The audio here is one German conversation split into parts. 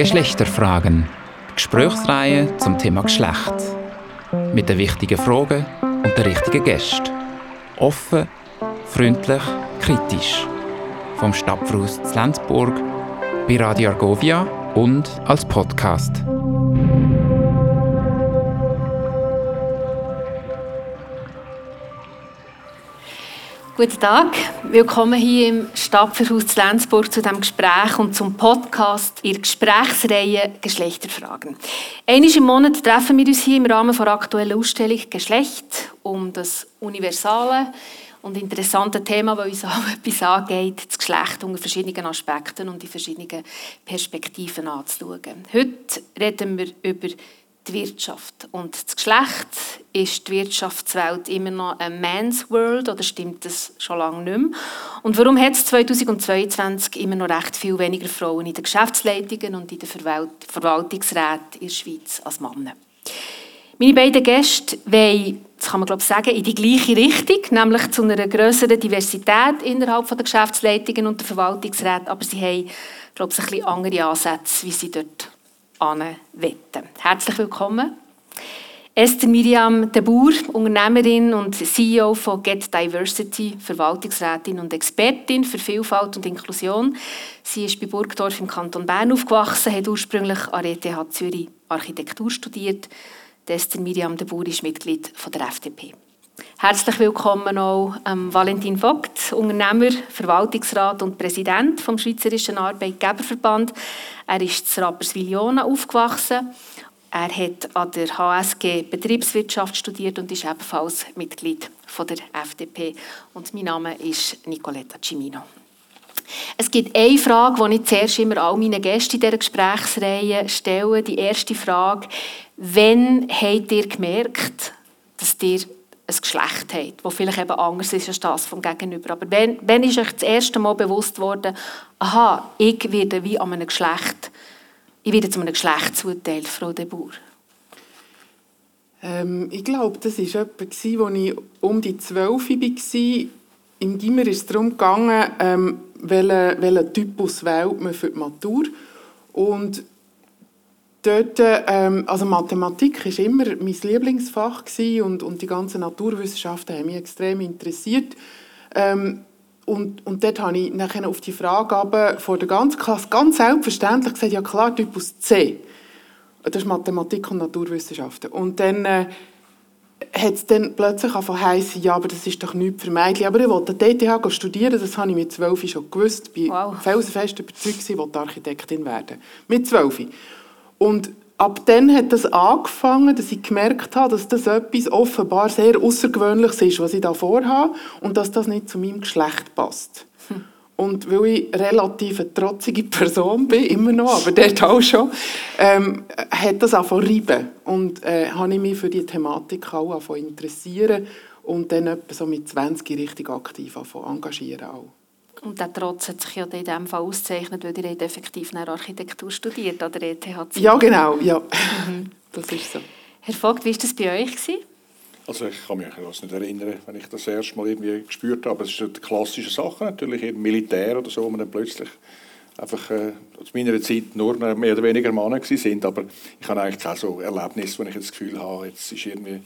Geschlechterfragen. Gesprächsreihe zum Thema Geschlecht. Mit den wichtigen Fragen und den richtigen Gästen. Offen, freundlich, kritisch. Vom Stadtfruß zu Lenzburg, bei Radio Argovia und als Podcast. Guten Tag, willkommen hier im Stadtverhaus Lenzburg zu dem Gespräch und zum Podcast in Gesprächsreihe Geschlechterfragen. Einmal im Monat treffen wir uns hier im Rahmen der aktuellen Ausstellung Geschlecht um das universale und interessante Thema, das uns auch etwas angeht, das Geschlecht unter verschiedenen Aspekten und in verschiedenen Perspektiven anzuschauen. Heute reden wir über die Wirtschaft. Und das Geschlecht ist die Wirtschaftswelt immer noch ein Man's World oder stimmt das schon lange nicht mehr? Und warum hat es 2022 immer noch recht viel weniger Frauen in den Geschäftsleitungen und in den Verwaltungsräten in der Schweiz als Männer? Meine beiden Gäste wollen, das kann man glaube ich sagen, in die gleiche Richtung, nämlich zu einer größeren Diversität innerhalb der Geschäftsleitungen und der Verwaltungsräte, aber sie haben, glaube ich, ein bisschen andere Ansätze, wie sie dort wetten. Herzlich willkommen. Esther Miriam de Boer, Unternehmerin und CEO von Get Diversity, Verwaltungsrätin und Expertin für Vielfalt und Inklusion. Sie ist bei Burgdorf im Kanton Bern aufgewachsen, hat ursprünglich an der ETH Zürich Architektur studiert. Esther Miriam de Boer ist Mitglied von der FDP. Herzlich willkommen auch ähm, Valentin Vogt, Unternehmer, Verwaltungsrat und Präsident vom Schweizerischen Arbeitgeberverband. Er ist in Rapperswil-Jona aufgewachsen. Er hat an der HSG Betriebswirtschaft studiert und ist ebenfalls Mitglied von der FDP. Und mein Name ist Nicoletta Cimino. Es gibt eine Frage, die ich zuerst immer all meinen Gästen in dieser Gesprächsreihe stelle. Die erste Frage, wann habt ihr gemerkt, dass ihr ein Geschlecht habt, das vielleicht eben anders ist als das vom Gegenüber. Aber wenn, wenn ist euch das erste Mal bewusst worden, aha, ich werde wie an einem Geschlecht, ich werde zu einem Geschlecht zuteilt, Frau de Boer? Ähm, ich glaube, das war etwa, als ich um die 12 war. Im Gimmer ist es darum gegangen, ähm, welchen, welchen Typus wählt man für die Matur. Und dort, ähm, also Mathematik war immer mein Lieblingsfach und, und die ganzen Naturwissenschaften haben mich extrem interessiert. Ähm, und, und dort habe ich nachher auf die Frage vor der ganzen Klasse ganz selbstverständlich gesagt, ja klar, Typus C. Das ist Mathematik und Naturwissenschaften. Und dann äh, hat es dann plötzlich heißen, ja, aber das ist doch nichts für Mädchen. Aber ich wollte ETH studieren, das habe ich mit zwölf schon gewusst. Ich war wow. felsenfest überzeugt, ich wollte Architektin werden. Mit zwölf. Und ab dann hat das angefangen, dass ich gemerkt habe, dass das etwas offenbar sehr Außergewöhnliches ist, was ich da vorhabe, und dass das nicht zu meinem Geschlecht passt. Hm. Und weil ich relativ eine trotzige Person bin, immer noch, aber dort auch schon, ähm, hat das angefangen reiben. Und äh, habe ich mich für die Thematik auch angefangen interessieren und dann etwa so mit 20 richtig aktiv angefangen engagieren auch. Und der Trotz hat sich ja in diesem Fall ausgezeichnet, weil ihr effektiv nach Architektur studiert an der ETH. Ja, genau. Ja. Mhm. Das ist so. Herr Vogt, wie war das bei euch? Gewesen? Also ich kann mich das nicht erinnern, wenn ich das erste Mal irgendwie gespürt habe. Es ist eine klassische Sache, natürlich im Militär oder so, wo man dann plötzlich einfach äh, zu meiner Zeit nur mehr oder weniger Männer sind. Aber ich habe eigentlich auch so Erlebnisse, wo ich das Gefühl habe, jetzt ist irgendwie,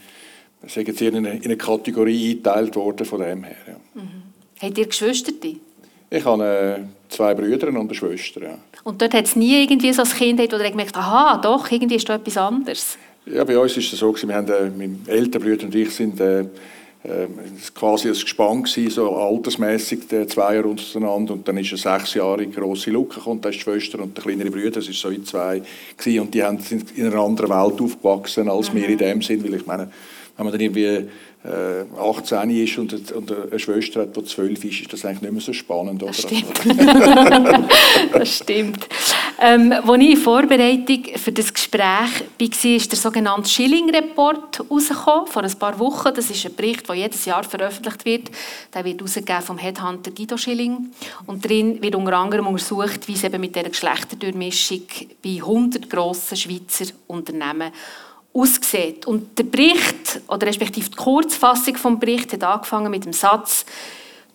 sind jetzt in eine, in eine Kategorie eingeteilt worden von dem her. Ja. Mhm. Habt ihr Geschwister? Ich habe äh, zwei Brüder und eine Schwester. Ja. Und dort hat es nie irgendwie so als Kind, wo ihr gemerkt aha, doch, irgendwie ist da etwas anderes? Ja, bei uns ist es so, wir haben, äh, mein älterer Bruder und ich sind äh, äh, quasi ein Gespann gewesen, so altersmäßig, äh, zwei Jahre untereinander und dann ist eine sechs Jahre große Lücke gekommen, da ist die Schwester und der kleinere Bruder, das ist so in zwei gewesen, und die haben, sind in einer anderen Welt aufgewachsen als mhm. wir in dem Sinn, weil ich meine, wenn man dann irgendwie 18 äh, ist und, eine Schwester hat, die 12 ist, ist das eigentlich nicht mehr so spannend. Oder? Das stimmt. das stimmt. Ähm, als ich in Vorbereitung für das Gespräch war, ist der sogenannte Schilling-Report herausgekommen, vor ein paar Wochen. Das ist ein Bericht, der jedes Jahr veröffentlicht wird. Der wird vom Headhunter Guido Schilling. Und darin wird unter anderem untersucht, wie es eben mit dieser Geschlechterdurchmischung bei 100 grossen Schweizer Unternehmen aussieht. Und der Bericht, oder respektive die Kurzfassung vom Bericht, hat angefangen mit dem Satz,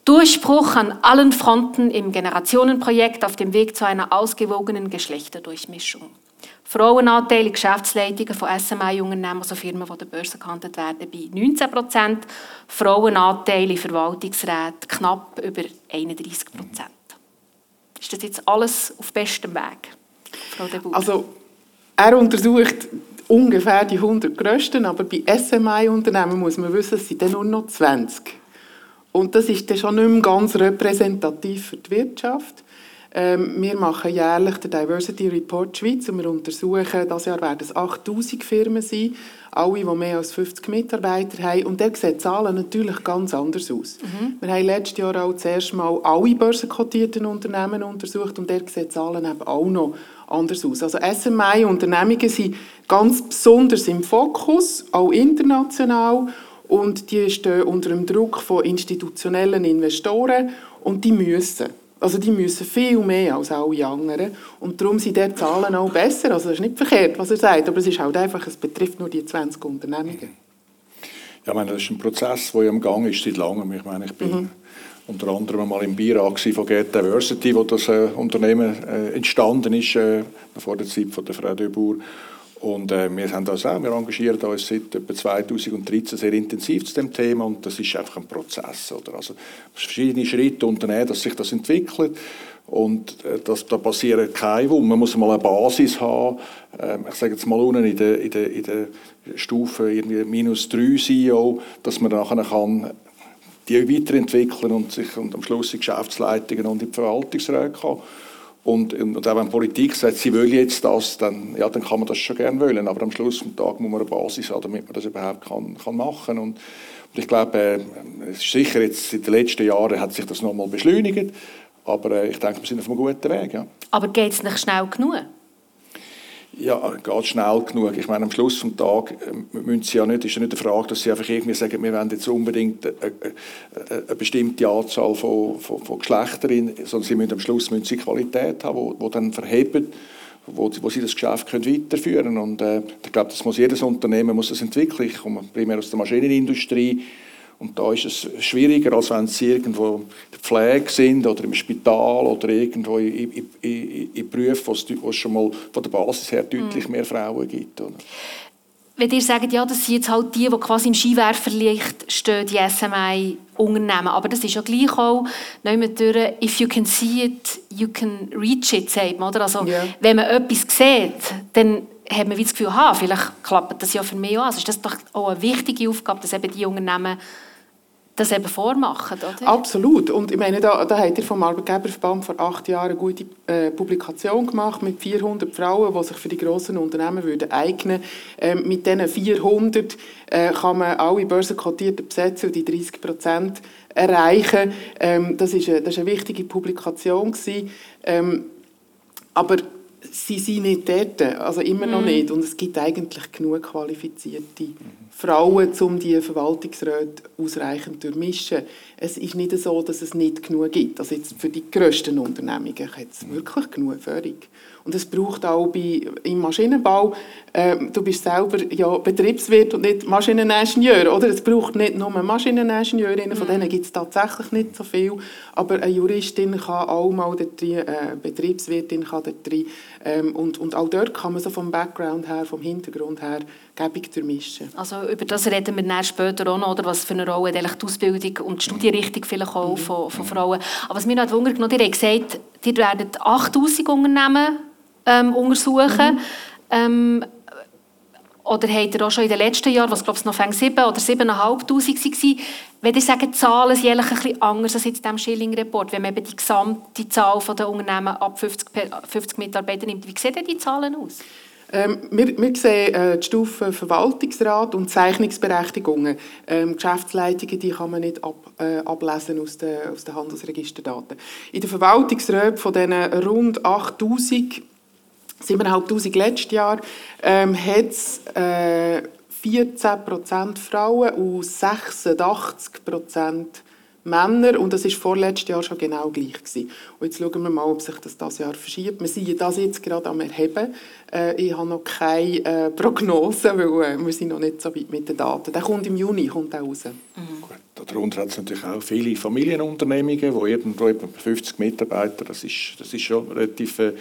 Durchbruch an allen Fronten im Generationenprojekt auf dem Weg zu einer ausgewogenen Geschlechterdurchmischung. Frauenanteil in Geschäftsleitungen von SMI-Unternehmen, also Firmen, die der Börse gehandelt werden, bei 19 Prozent. Frauenanteil in Verwaltungsräten knapp über 31 Prozent. Ist das jetzt alles auf bestem Weg, Frau de? Also, er untersucht ungefähr die 100 grössten, aber bei SMI-Unternehmen muss man wissen, es sind dann nur noch 20. Und das ist dann schon nicht mehr ganz repräsentativ für die Wirtschaft. Ähm, wir machen jährlich den Diversity Report Schweiz und wir untersuchen, dieses Jahr werden es 8000 Firmen sein, alle, die mehr als 50 Mitarbeiter haben. Und da sehen die Zahlen natürlich ganz anders aus. Mhm. Wir haben letztes Jahr auch zuerst mal alle börsenkotierten Unternehmen untersucht und da sehen die Zahlen eben auch noch anders aus. Also SMI-Unternehmungen sind ganz besonders im Fokus, auch international. Und die stehen unter dem Druck von institutionellen Investoren und die müssen. Also die müssen viel mehr als alle anderen. Und darum sind die Zahlen auch besser. Also das ist nicht verkehrt, was er sagt, aber es ist halt einfach, es betrifft nur die 20 Unternehmungen. Ja, ich meine, das ist ein Prozess, der im Gang ist seit langem. Ich meine, ich bin mhm. Unter anderem mal im Beirat von Get Diversity, wo das äh, Unternehmen äh, entstanden ist, äh, vor der Zeit von der Frau Döbur. Und äh, wir haben das auch, wir engagieren uns seit etwa 2013 sehr intensiv zu dem Thema und das ist einfach ein Prozess. Oder? Also verschiedene Schritte unternehmen, dass sich das entwickelt und äh, das, da passiert kein Wunder. Man muss mal eine Basis haben. Äh, ich sage jetzt mal unten in der, in der, in der Stufe irgendwie minus 3 CEO, dass man nachher kann die weiterentwickeln und sich und am Schluss in Geschäftsleitungen und in die Verwaltungsräte kann. Und, und auch wenn Politik sagt, sie will jetzt das, dann, ja, dann kann man das schon gerne wollen. Aber am Schluss des Tages muss man eine Basis haben, damit man das überhaupt kann, kann machen kann. Und, und ich glaube, äh, es ist sicher jetzt in den letzten Jahren hat sich das nochmal beschleunigt. Aber äh, ich denke, wir sind auf einem guten Weg. Ja. Aber geht es nicht schnell genug? Ja, geht schnell genug. Ich meine, am Schluss des Tages äh, müssen sie ja nicht, ist ja nicht die Frage, dass sie einfach irgendwie sagen, wir wollen jetzt unbedingt eine, eine, eine bestimmte Anzahl von, von, von Geschlechtern, sondern sie müssen am Schluss müssen sie Qualität haben, die dann verhebt, wo, wo sie das Geschäft können weiterführen können. Und äh, ich glaube, das muss jedes Unternehmen muss das entwickeln. Ich komme primär aus der Maschinenindustrie. Und da ist es schwieriger, als wenn sie irgendwo in der Pflege sind oder im Spital oder irgendwo in, in, in, in Berufen, wo es schon mal von der Basis her deutlich mhm. mehr Frauen gibt. Oder? Wenn ihr sagt, ja, das sind jetzt halt die, die quasi im Skiwerferlicht stehen, die SMI-Unternehmen, aber das ist ja gleich auch, durch, if you can see it, you can reach it, sagt man, oder? Also, yeah. wenn man etwas sieht, dann hat man das Gefühl, ha, vielleicht klappt das ja für mich auch. Also ist das doch auch eine wichtige Aufgabe, dass eben die Unternehmen das eben vormachen, oder? Absolut. Und ich meine, da, da hat ihr vom Arbeitgeberverband vor acht Jahren eine gute äh, Publikation gemacht mit 400 Frauen, die sich für die grossen Unternehmen würden eignen ähm, Mit diesen 400 äh, kann man alle börsenkotierten besetzen und die 30 Prozent erreichen. Ähm, das, ist eine, das ist eine wichtige Publikation. Ähm, aber sie sind nicht dort, also immer noch mhm. nicht. Und es gibt eigentlich genug qualifizierte Frauen, um die Verwaltungsräte ausreichend zu durchmischen. Es ist nicht so, dass es nicht genug gibt. Also jetzt für die grössten Unternehmungen hat es wirklich genug Förderung. Und es braucht auch bei, im Maschinenbau, äh, du bist selber ja Betriebswirt und nicht Maschineningenieur, oder? Es braucht nicht nur Maschineningenieurinnen, von denen gibt es tatsächlich nicht so viel, aber eine Juristin kann auch mal dort rein, äh, Betriebswirtin kann dort ähm, und, und auch dort kann man so vom Background her, vom Hintergrund her, gäbig durchmischen. Also über das reden wir dann später auch noch, oder? was für eine Rolle die Ausbildung und die Studienrichtung vielleicht auch mhm. von, von Frauen. Aber was mir noch Wunder genommen, ihr habt gesagt, ihr werdet 8000 Unternehmen ähm, untersuchen. Mhm. Ähm, oder habt ihr auch schon in den letzten Jahren, was glaube ich noch 7 oder 7'500 waren, wenn ihr sagt, die Zahlen sind ein bisschen anders als jetzt in diesem Schilling-Report, wenn man eben die gesamte Zahl der Unternehmen ab 50, 50 Mitarbeiter nimmt, wie sehen denn die Zahlen aus? Ähm, wir, wir, sehen äh, die Stufe Verwaltungsrat und Zeichnungsberechtigungen. Ähm, Geschäftsleitungen die kann man nicht ab, äh, ablesen aus den, aus den Handelsregisterdaten. In den Verwaltungsräten von diesen rund 8000 7'500 letztes Jahr, ähm, hat es äh, 14% Frauen und 86% Männer. Und das war vorletztes Jahr schon genau gleich. Gewesen. Und jetzt schauen wir mal, ob sich das dieses Jahr verschiebt. Wir sind das jetzt gerade am Erheben. Äh, ich habe noch keine äh, Prognose, weil äh, wir sind noch nicht so weit mit den Daten. Der kommt im Juni kommt der raus. Mhm. Gut, darunter hat es natürlich auch viele Familienunternehmungen, wo irgendwo etwa 50 Mitarbeiter, das ist, das ist schon relativ äh,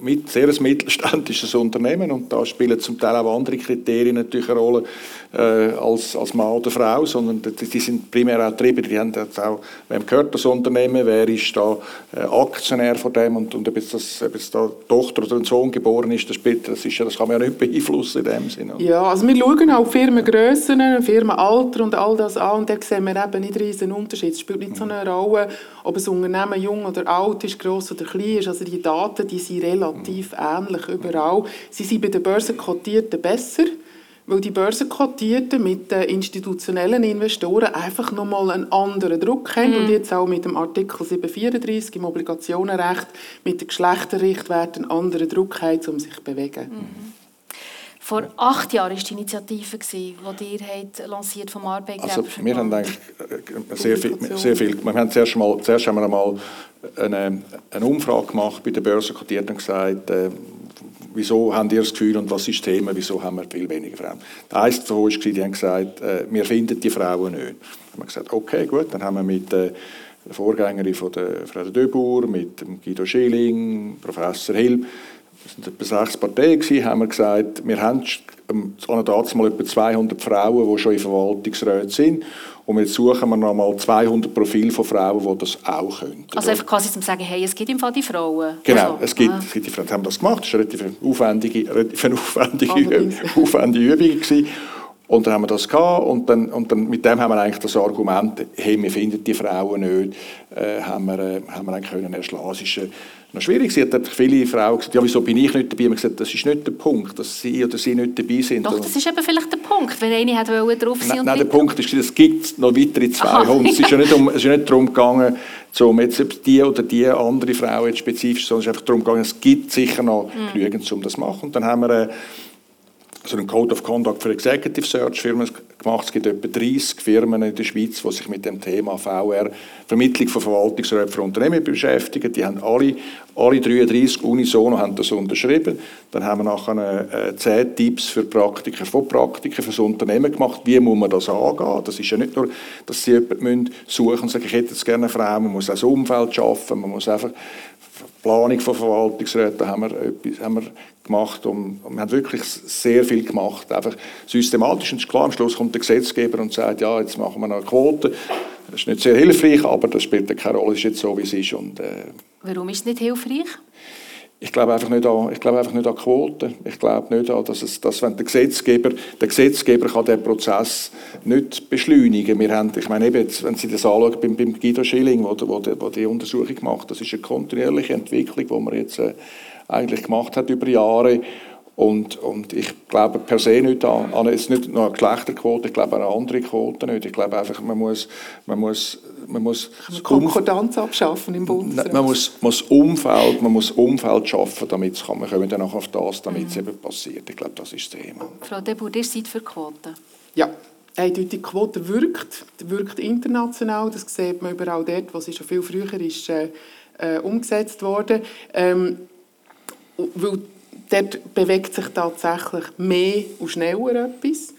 mit, sehr ein mittelständisches Unternehmen und da spielen zum Teil auch andere Kriterien natürlich eine Rolle äh, als, als Mann oder Frau, sondern die, sind primär auch Treiber, die haben jetzt auch, wem gehört das Unternehmen, wer ist da äh, Aktionär von dem und, und ob, jetzt das, ob jetzt da Tochter oder ein Sohn geboren ist, das, spielt, das, ist, das kann man ja nicht beeinflussen in dem Sinne. Ja, also wir schauen auch Firmengrössen, Firmenalter und all das an und da sehen wir eben nicht riesen Unterschied. Es spielt nicht so eine Rolle, ob ein Unternehmen jung oder alt ist, gross oder klein ist. Also die Daten, die sind relativ ähnlich überall. Sie sind bei den Börsenkotierten besser, weil die Börsenkotierten mit den institutionellen Investoren einfach nochmal einen anderen Druck haben und jetzt auch mit dem Artikel 734 im Obligationenrecht mit den Geschlechterrichtwerten einen anderen Druck haben, um sich zu bewegen. Vor acht Jahren war die Initiative, die ihr habt lanciert vom Arbeitgeber. Also wir haben eigentlich äh, sehr viel, sehr viel wir haben zuerst, mal, zuerst haben wir einmal eine, eine Umfrage gemacht bei den Börsenkotierten und gesagt, äh, wieso haben ihr das Gefühl und was ist das Thema, wieso haben wir viel weniger Frauen. Der erste von uns war, die haben gesagt, äh, wir finden die Frauen nicht. Dann haben wir gesagt, okay, gut, dann haben wir mit äh, der Vorgängerin von der Frau Döbur, mit dem Guido Schilling, Professor Hill, waren etwa sechs Parteien, gewesen, haben wir gesagt, wir haben ähm, an mal etwa 200 Frauen, die schon in Verwaltungsräten sind. Und jetzt suchen wir noch mal 200 Profile von Frauen, die das auch können. Also einfach quasi zum sagen, hey, es gibt im Fall die Frauen. Genau, also, es, gibt, ah. es gibt die Frauen. Haben das gemacht. Das war eine relativ aufwendige, relativ aufwendige, aufwendige Übung. Gewesen. Und dann haben wir das gehabt und, dann, und dann mit dem haben wir eigentlich das Argument, hey, wir finden die Frauen nicht, äh, haben, wir, äh, haben wir eigentlich können erschlagen. Es ist äh, noch schwierig. Sie hat viele Frauen gesagt, ja, wieso bin ich nicht dabei? Und gesagt, das ist nicht der Punkt, dass sie oder sie nicht dabei sind. Doch, das ist eben vielleicht der Punkt, wenn eine hat drauf sein Nein, nein der Punkt ist, es gibt noch weitere 200. es, ist ja nicht um, es ist ja nicht darum gegangen, um jetzt die oder die andere Frau jetzt spezifisch, sondern es ist einfach darum gegangen, es gibt sicher noch mhm. genügend, um das zu machen. Und dann haben wir äh, so einen Code of Conduct für Executive Search Firmen gemacht. Es gibt etwa 30 Firmen in der Schweiz, die sich mit dem Thema VR, Vermittlung von Verwaltungsräten für Unternehmen beschäftigen. Die haben alle, alle 33 unisono haben das unterschrieben. Dann haben wir nachher äh, 10 Tipps für Praktiker von Praktikern für das Unternehmen gemacht. Wie muss man das angehen? Das ist ja nicht nur, dass sie jemanden suchen und sagen, ich hätte jetzt gerne eine Frau. Man muss auch das Umfeld schaffen. Man muss einfach Planung von Verwaltungsräten haben wir, etwas, haben wir gemacht und, wir haben wirklich sehr viel gemacht. Einfach systematisch und klar, am Schluss kommt der Gesetzgeber und sagt, ja, jetzt machen wir noch eine Quote. Das ist nicht sehr hilfreich, aber das spielt keine Rolle, es ist jetzt so, wie es ist. Und, äh, Warum ist es nicht hilfreich? Ich glaube einfach nicht an, ich glaube einfach nicht an Quoten. Ich glaube nicht an, dass, es, dass wenn der Gesetzgeber, der Gesetzgeber kann den Prozess nicht beschleunigen. Wir haben, ich meine eben, wenn Sie das anschauen, beim, beim Guido Schilling, wo, wo, wo die Untersuchung macht, das ist eine kontinuierliche Entwicklung, die man jetzt äh, eigentlich gemacht hat über Jahre. Und, und ich glaube per se nicht an, an jetzt nicht nur eine Geschlechterquote, ich glaube an andere Quote nicht. Ich glaube einfach, man muss, man muss, man muss Konkordanz abschaffen im Bundesrat. Man muss, muss Umfeld, man muss Umfeld schaffen, damit es kann. Wir kommen dann auch auf das, damit es mhm. eben passiert. Ich glaube, das ist das Thema. Frau Debur, ihr seid für Quoten? Ja. Die Quote wirkt, wirkt international, das sieht man überall dort, wo sie schon viel früher ist, äh, äh umgesetzt wurde. Ähm, weil dort bewegt sich tatsächlich mehr und schneller etwas.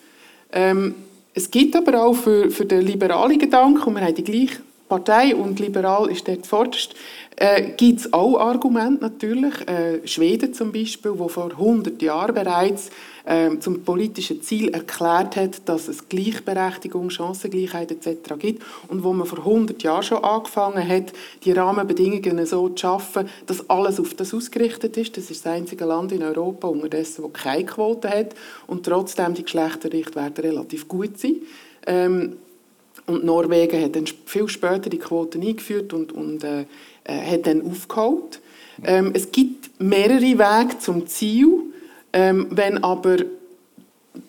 Ähm, es gibt aber auch für, für den liberalen Gedanken, und wir haben die gleiche Partei und liberal ist dort vorderst, äh, gibt es auch Argumente natürlich. Äh, Schweden zum Beispiel, wo vor 100 Jahren bereits äh, zum politischen Ziel erklärt hat, dass es Gleichberechtigung, Chancengleichheit etc. gibt und wo man vor 100 Jahren schon angefangen hat, die Rahmenbedingungen so zu schaffen, dass alles auf das ausgerichtet ist. Das ist das einzige Land in Europa unterdessen, das keine Quote hat und trotzdem die Geschlechterrichtwerte relativ gut sind. Ähm, und Norwegen hat dann viel später die Quoten eingeführt und, und äh, äh, hat dann aufgeholt. Ähm, es gibt mehrere Wege zum Ziel, ähm, wenn aber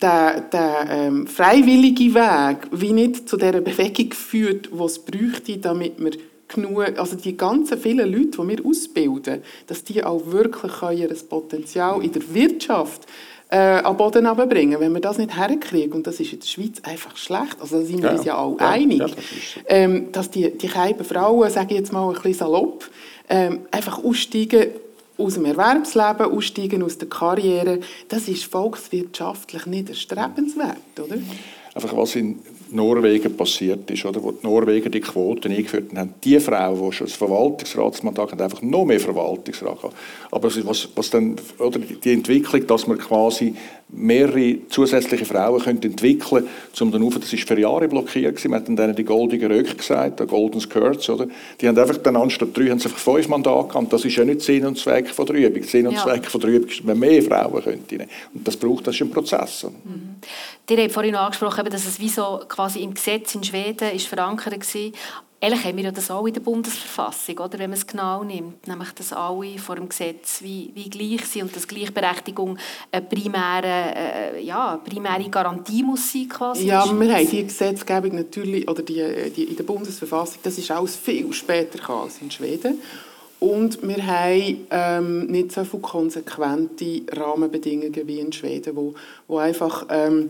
der, der ähm, freiwillige Weg wie nicht zu der Bewegung führt, die es bräuchte, damit wir genug, also die ganzen vielen Leute, die wir ausbilden, dass die auch wirklich ihr Potenzial in der Wirtschaft äh, an Boden bringen, wenn wir das nicht herkriegen, und das ist in der Schweiz einfach schlecht, also da sind wir ja, uns ja auch ja, einig, ja, das ähm, dass die, die Frauen, sage ich jetzt mal ein bisschen salopp, ähm, einfach aussteigen aus dem Erwerbsleben, aussteigen aus der Karriere, das ist volkswirtschaftlich nicht erstrebenswert, oder? Einfach was in Norwegen passiert ist, oder? wo die Norweger die Quoten eingeführt haben, die Frauen, die schon das Verwaltungsratsmandat haben, einfach noch mehr Verwaltungsrat haben. Aber was, was dann, oder die Entwicklung, dass man quasi mehrere zusätzliche Frauen können entwickeln können, um dann auf, das ist für Jahre blockiert gewesen, man hat dann die goldenen Röcke gesagt, die Golden Skirts, oder? Die haben einfach dann anstatt drei, haben sie einfach fünf Mandate gehabt. Das ist ja nicht Sinn und Zweck von der Übung. Sinn und ja. Zweck von der Übung ist, man mehr Frauen könnte. Und das braucht, das ist ein Prozess. Mhm. Ihr habt vorhin angesprochen, dass es wie so quasi im Gesetz in Schweden ist verankert war. Eigentlich haben wir das auch in der Bundesverfassung, oder? wenn man es genau nimmt, nämlich dass alle vor dem Gesetz wie, wie gleich sind und dass Gleichberechtigung eine primäre, äh, ja, primäre Garantie muss sein quasi. Ja, wir haben die Gesetzgebung natürlich, oder die, die in der Bundesverfassung, das ist alles viel später als in Schweden. Und wir haben ähm, nicht so viele konsequente Rahmenbedingungen wie in Schweden, wo, wo einfach ähm,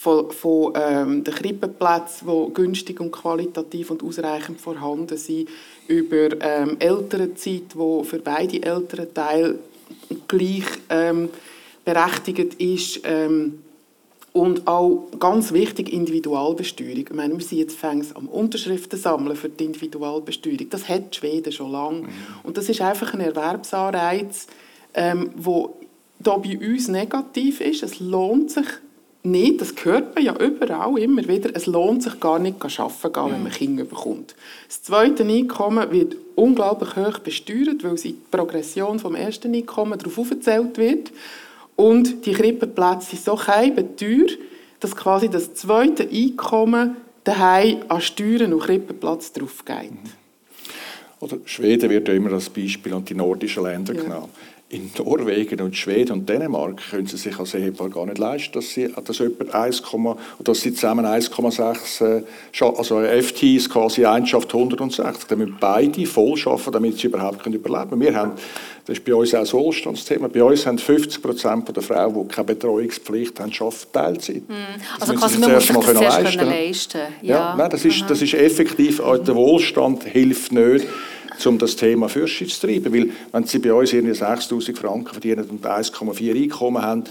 von, von ähm, den Krippenplätzen, die günstig und qualitativ und ausreichend vorhanden sind, über ähm, Elternzeit, die für beide Elternteile gleich ähm, berechtigt ist, ähm, und auch ganz wichtig, Individualbesteuerung. Ich meine, wir sind jetzt fängs am Unterschriften sammeln für die Individualbesteuerung. Das hat Schweden schon lange. Mhm. Und das ist einfach ein Erwerbsanreiz, ähm, wo da bei uns negativ ist. Es lohnt sich nicht, das hört man ja überall immer wieder, es lohnt sich gar nicht zu arbeiten, gehen, wenn man Kinder bekommt. Das zweite Einkommen wird unglaublich hoch besteuert, weil die Progression vom ersten Einkommen darauf aufgezählt wird. Und die Krippenplätze sind so teuer, dass quasi das zweite Einkommen daheim an Steuern und Krippenplatz drauf geht. Oder Schweden wird ja immer als Beispiel und die nordischen Länder ja. genommen in Norwegen und Schweden und Dänemark können sie sich als Ehepaar gar nicht leisten, dass sie, dass etwa 1, dass sie zusammen 1,6, äh, also FT ist quasi eine schafft 160. Dann müssen beide voll arbeiten, damit sie überhaupt können überleben können. Wir haben, das ist bei uns auch ein Wohlstandsthema, bei uns haben 50 Prozent der Frauen, die keine Betreuungspflicht haben, arbeiten Teilzeit. Mhm. Also quasi man muss sich das zuerst leisten. leisten. Ja. ja, nein, das, ist, das ist effektiv, der Wohlstand hilft nicht, um das Thema Fürste zu treiben. Weil wenn Sie bei uns 6'000 Franken verdienen und 1,4 Einkommen haben,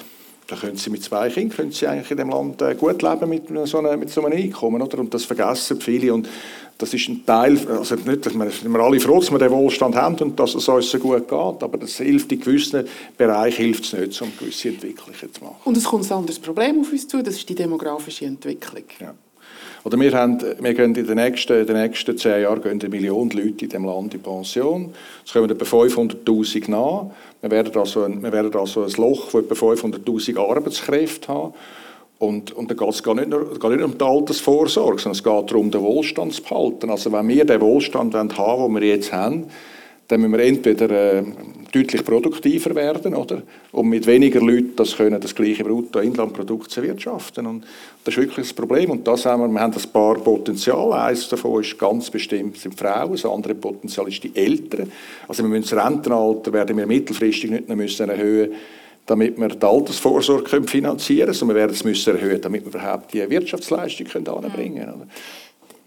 dann können Sie mit zwei Kindern können Sie eigentlich in dem Land äh, gut leben mit so einem, mit so einem Einkommen. Oder? Und das vergessen viele. Und das ist ein Teil, also nicht, dass wir, sind wir alle froh, dass wir den Wohlstand haben und dass es uns so gut geht, aber das hilft in gewissen Bereichen hilft es nicht, um gewisse Entwicklungen zu machen. Und es kommt ein anderes Problem auf uns zu, das ist die demografische Entwicklung. Ja. Oder wir, haben, wir gehen in den nächsten, in den nächsten zehn Jahren gehen eine Million Leute in diesem Land in Pension. Es kommen etwa 500'000 nach. Wir werden, also ein, wir werden also ein Loch von etwa 500'000 Arbeitskräfte haben. Und, und dann geht es gar nicht, nur, gar nicht um die Altersvorsorge, sondern es geht darum, den Wohlstand zu behalten. Also wenn wir den Wohlstand haben wollen, den wir jetzt haben, dann müssen wir entweder äh, deutlich produktiver werden, oder? Um mit weniger Leuten das können, das gleiche Bruttoinlandprodukt zu erwirtschaften. Und das ist wirklich das Problem. Und das haben wir, wir haben ein paar Potenziale. Eines davon ist ganz bestimmt sind Frauen, das andere Potenzial ist die Eltern. Also wir müssen das Rentenalter werden wir mittelfristig nicht mehr müssen erhöhen damit wir die Altersvorsorge finanzieren können, sondern wir werden es müssen erhöhen, damit wir überhaupt die Wirtschaftsleistung anbringen können.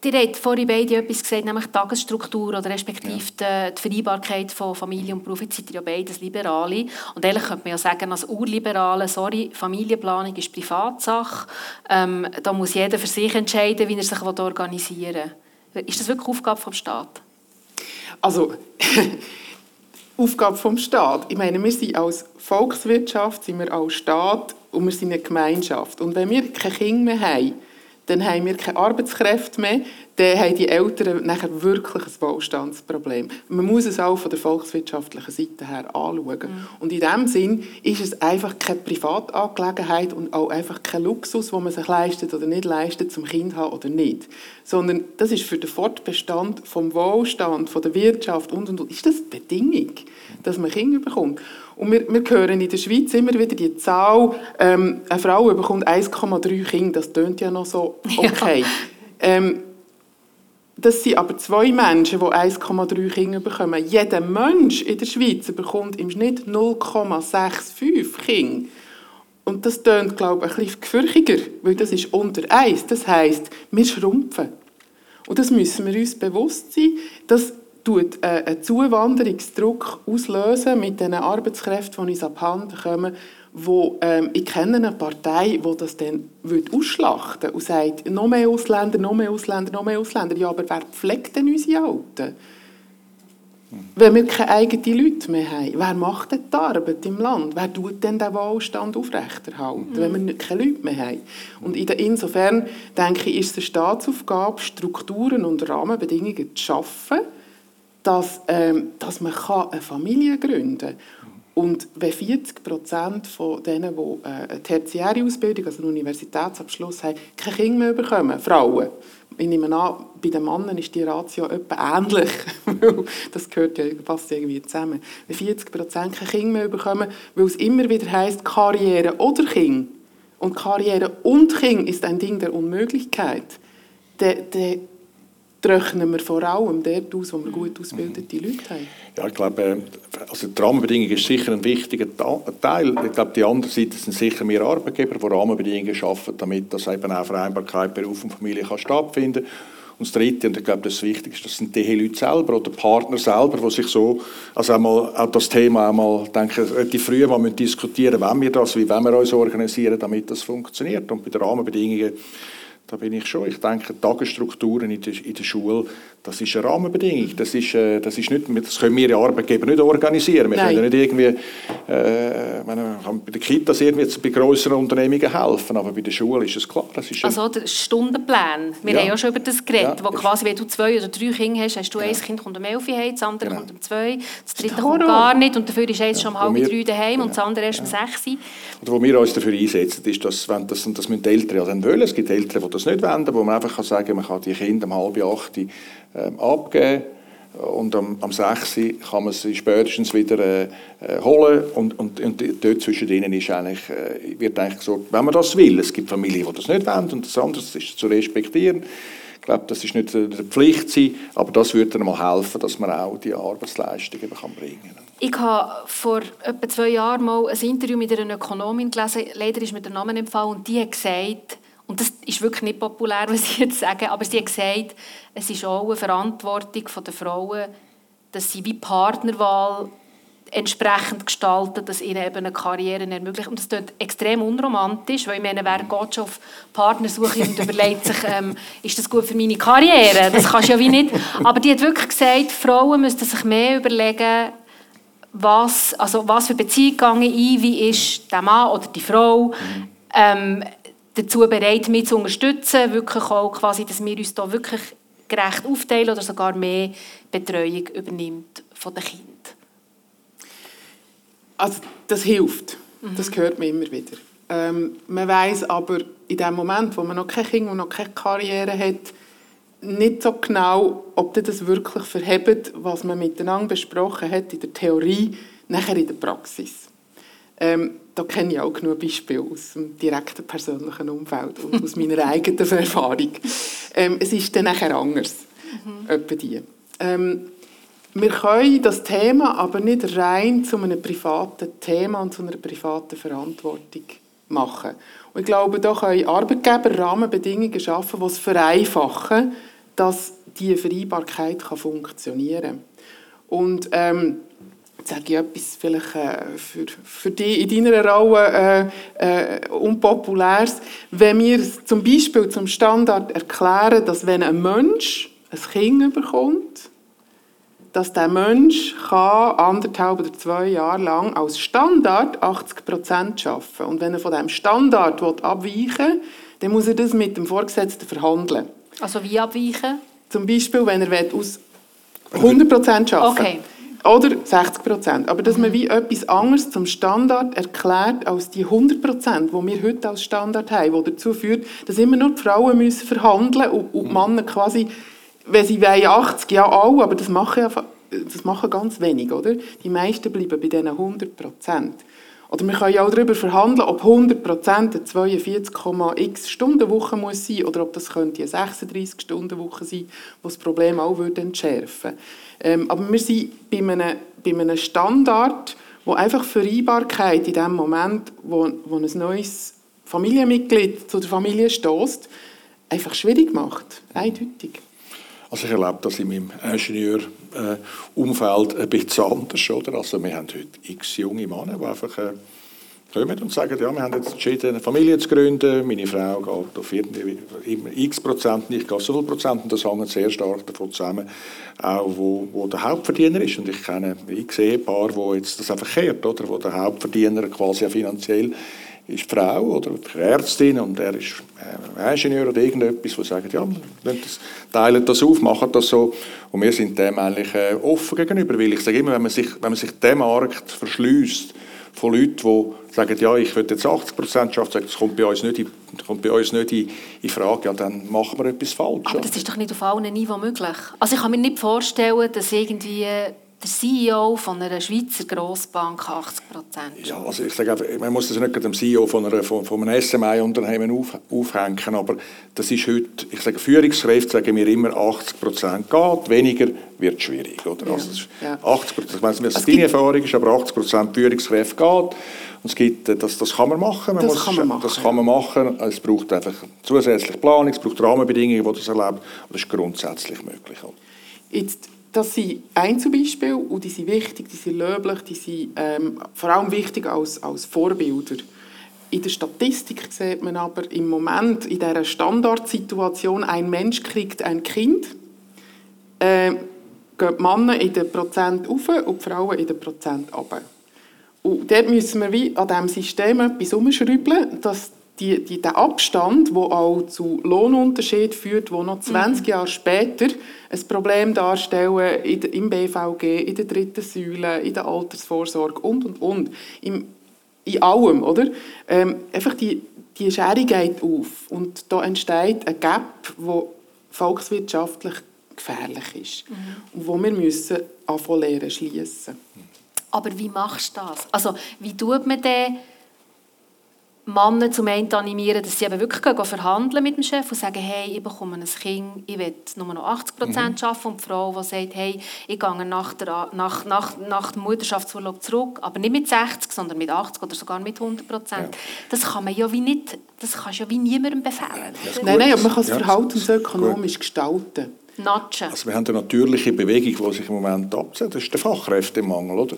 Ihr habt vorhin beide etwas gesagt, nämlich die Tagesstruktur oder respektive ja. die Vereinbarkeit von Familie und Beruf. Jetzt seid ihr ja beides Liberale. Und ehrlich könnte man ja sagen, als Urliberale, sorry, Familienplanung ist Privatsache. Ähm, da muss jeder für sich entscheiden, wie er sich organisieren will. Ist das wirklich Aufgabe vom Staat? Also, Aufgabe vom Staat. Ich meine, wir sind als Volkswirtschaft, sind wir als Staat und wir sind eine Gemeinschaft. Und wenn wir keine Kinder mehr haben, dann haben wir keine Arbeitskräfte mehr, dann haben die Eltern nachher wirklich ein Wohlstandsproblem. Man muss es auch von der volkswirtschaftlichen Seite her anschauen. Mhm. Und in diesem Sinn ist es einfach keine Privatangelegenheit und auch einfach kein Luxus, wo man sich leistet oder nicht leistet, zum Kind haben oder nicht. Sondern das ist für den Fortbestand vom Wohlstand, von der Wirtschaft und, und, und, ist das die Bedingung, dass man Kinder bekommt. Und wir, wir hören in der Schweiz immer wieder die Zahl, ähm, eine Frau bekommt 1,3 Kinder. Das klingt ja noch so okay. Ja. Ähm, das sind aber zwei Menschen, die 1,3 Kinder bekommen. Jeder Mensch in der Schweiz bekommt im Schnitt 0,65 Kinder. Und das klingt, glaube ich, ein bisschen gefürchiger, weil das ist unter 1. Das heisst, wir schrumpfen. Und das müssen wir uns bewusst sein, dass tut äh, einen Zuwanderungsdruck auslösen mit den Arbeitskräften, die uns abhanden kommen, wo ähm, ich kenne eine Partei, die das dann wird ausschlachten und sagt, noch mehr Ausländer, noch mehr Ausländer, noch mehr Ausländer. Ja, aber wer pflegt denn unsere Alten? Wenn wir keine eigenen Leute mehr haben, wer macht denn die Arbeit im Land? Wer tut denn den Wohlstand aufrechterhalten, mhm. wenn wir keine Leute mehr haben? Und insofern, denke ich, ist es eine Staatsaufgabe, Strukturen und Rahmenbedingungen zu schaffen, dass, ähm, dass man eine Familie gründen kann. Und wenn 40 Prozent von denen, die äh, eine tertiäre Ausbildung, also einen Universitätsabschluss haben, keine Kinder mehr bekommen, Frauen, ich nehme an, bei den Männern ist die Ratio etwa ähnlich, das gehört ja fast irgendwie zusammen. Wenn 40 Prozent keine Kinder mehr bekommen, weil es immer wieder heisst, Karriere oder Kind, und Karriere und Kind ist ein Ding der Unmöglichkeit, dann, dann rechnen wir vor allem dort aus, wo wir gut ausgebildete Leute haben. Ja, ich glaube, äh, also die Rahmenbedingungen ist sicher ein wichtiger Teil. Ich glaube, die andere Seite sind sicher mehr Arbeitgeber, die Rahmenbedingungen schaffen, damit das eben auch Vereinbarkeit Beruf und Familie kann stattfinden und das Dritte, und ich glaube, das Wichtigste, das sind die Leute selber oder Partner selber, die sich so, also einmal, auch das Thema einmal, denke relativ früh mal diskutieren, wenn wir das, wie wollen wir uns organisieren, damit das funktioniert. Und bei den Rahmenbedingungen da bin ich schon. Ich denke, Tagesstrukturen in der, in der Schule, das ist eine Rahmenbedingung. Das, ist, äh, das, ist nicht, das können wir Arbeitgeber nicht organisieren. Wir Nein. können nicht irgendwie, äh, meine, bei den Kitas irgendwie bei größeren Unternehmungen helfen, aber bei der Schule ist es klar. Das ist also der Stundenplan. Wir ja. haben ja schon über das geredet, ja, wo quasi, wenn du zwei oder drei Kinder hast, hast du ja. ein Kind kommt um 11 Uhr das andere genau. kommt um 2, das dritte das kommt gar nicht und dafür ist eins schon um halb drei daheim und das andere erst um 6 Uhr. Und wo wir uns dafür einsetzen, ist, dass, wenn das, und das müssen die Eltern ja dann wollen, es gibt Eltern, die das nicht wollen, wo man einfach sagen kann, man kann die Kinder um halb acht ähm, abgeben und am, am 6. kann man sie spätestens wieder äh, äh, holen und, und, und dort zwischen denen ist eigentlich, äh, wird eigentlich gesagt, wenn man das will, es gibt Familien, die das nicht wollen und das andere ist zu respektieren. Ich glaube, das ist nicht eine Pflicht sein, aber das würde dann helfen, dass man auch die Arbeitsleistung kann bringen kann. Ich habe vor etwa zwei Jahren mal ein Interview mit einer Ökonomin gelesen, leider ist mir der Name empfallen, und die hat gesagt, und das ist wirklich nicht populär, was ich jetzt sage, aber sie hat gesagt, es ist auch eine Verantwortung der Frauen, dass sie wie Partnerwahl entsprechend gestalten, dass ihnen eben eine Karriere ermöglicht. Und das klingt extrem unromantisch, weil ich meine, wer geht schon auf Partnersuche und überlegt sich, ähm, ist das gut für meine Karriere? Das kannst du ja wie nicht. Aber die hat wirklich gesagt, Frauen müssten sich mehr überlegen, was, also was für Beziehungen ein, wie ist der Mann oder die Frau, ähm, dazu bereit, mich zu unterstützen, wirklich auch quasi, dass wir uns da wirklich gerecht aufteilen oder sogar mehr Betreuung übernimmt von den Kindern. Also das hilft, mhm. das hört man immer wieder. Ähm, man weiß aber in dem Moment, wo man noch kein Kind und noch keine Karriere hat, nicht so genau, ob das wirklich verhebt, was man miteinander besprochen hat in der Theorie, nachher in der Praxis. Ähm, da kenne ich auch genug Beispiele aus dem direkten persönlichen Umfeld und aus meiner eigenen Erfahrung. Ähm, es ist dann nachher anders, mhm. die. Ähm, wir können das Thema aber nicht rein zu einem privaten Thema und zu einer privaten Verantwortung machen. Und ich glaube, da können Arbeitgeber Rahmenbedingungen schaffen, die es vereinfachen, dass diese Vereinbarkeit funktionieren kann. Und ähm, sage ich etwas vielleicht äh, für, für dich in deiner Rolle äh, äh, unpopuläres. Wenn wir zum Beispiel zum Standard erklären, dass wenn ein Mensch ein Kind bekommt, dass der Mensch kann anderthalb oder zwei Jahre lang als Standard 80 Prozent arbeiten Und wenn er von diesem Standard abweichen will, dann muss er das mit dem Vorgesetzten verhandeln. Also wie abweichen? Zum Beispiel, wenn er aus 100 Prozent arbeiten okay. Oder 60 Prozent. Aber dass man wie etwas anderes zum Standard erklärt als die 100 Prozent, die wir heute als Standard haben, die dazu führt, dass immer nur die Frauen müssen verhandeln und, und die Männer quasi, wenn sie wollen, 80, ja auch, aber das machen, das machen ganz wenig, oder? Die meisten bleiben bei diesen 100 Prozent. Oder wir können ja auch darüber verhandeln, ob 100 Prozent eine 42,x Stunden Woche muss sein oder ob das könnte eine 36 Stunden Woche sein, wo das Problem auch würde entschärfen. Ähm, aber wir sind bei einem, bei einem Standard, wo einfach Vereinbarkeit in dem Moment, wo, wo ein neues Familienmitglied zu der Familie stößt, einfach schwierig macht, eindeutig. Also ich erlebe das in meinem Ingenieurumfeld ein bisschen anders. Oder? Also wir haben heute x junge Männer, die einfach äh, kommen und sagen, ja, wir haben jetzt entschieden, eine Familie zu gründen, meine Frau geht auf irgendwie x Prozent, ich gehe so viel Prozent, das hängt sehr stark davon zusammen, auch wo, wo der Hauptverdiener ist. Und ich kenne x Ehepaare, wo jetzt das einfach kehrt, oder? wo der Hauptverdiener quasi finanziell ist die Frau oder die Ärztin und er ist äh, Ingenieur oder irgendetwas, die sagen, ja, das, teilen das auf, machen das so. Und wir sind dem eigentlich äh, offen gegenüber, weil ich sage immer, wenn man sich, wenn man sich dem Markt verschließt, von Leuten, die sagen, ja, ich will jetzt 80 Prozent schaffen, das kommt bei uns nicht, in, kommt bei uns nicht in, in Frage, ja, dann machen wir etwas falsch. Aber das ist doch nicht auf allen Niveau möglich. Also ich kann mir nicht vorstellen, dass irgendwie der CEO von einer Schweizer Grossbank 80 Prozent Ja, also ich sage man muss das nicht dem CEO von, einer, von, von einem SMI-Unternehmen auf, aufhängen, aber das ist heute, ich sage Führungskräfte sagen wir immer 80 Prozent geht, weniger wird schwierig. Oder? Ja, also ja. 80 Prozent, ich weiß nicht, was deine Erfahrung ist, aber 80 Prozent Führungskräfte geht. Und es gibt, äh, das, das kann man machen. Man das, muss, kann man machen. das kann man machen. Es braucht einfach zusätzliche Planung, es braucht Rahmenbedingungen, die das erlauben. Und das ist grundsätzlich möglich. Jetzt das sind Einzelbeispiele und die sind wichtig, die sind löblich, die sind ähm, vor allem wichtig als, als Vorbilder. In der Statistik sieht man aber im Moment in dieser Standardsituation, ein Mensch kriegt ein Kind, äh, gehen die Männer in den Prozent auf und die Frauen in den Prozent runter. Und dort müssen wir wie an diesem System etwas umschrauben, dass die, die, der Abstand, der auch zu Lohnunterschied führt, wo noch 20 mhm. Jahre später ein Problem darstellen in, im BVG, in der dritten Säule, in der Altersvorsorge und, und, und. Im, in allem, oder? Ähm, einfach die, die Schere geht auf und da entsteht ein Gap, wo volkswirtschaftlich gefährlich ist mhm. und wo wir müssen anfangen lernen schließen. Aber wie machst du das? Also wie tut man den Männer zum einen animieren, dass sie eben wirklich verhandeln mit dem Chef und sagen, hey, ich bekomme ein Kind, ich will nur noch 80 Prozent mhm. arbeiten. Und die Frau, die sagt, hey, ich gehe nach, der, nach, nach, nach dem Mutterschaftsurlaub zurück, aber nicht mit 60, sondern mit 80 oder sogar mit 100 Prozent. Ja. Das kann man ja wie nicht, das kannst ja wie niemandem befehlen. Nein, nein, aber man kann es ja, verhaltensökonomisch gestalten. Natschen. Also wir haben eine natürliche Bewegung, die sich im Moment abzieht. Das ist der Fachkräftemangel, oder?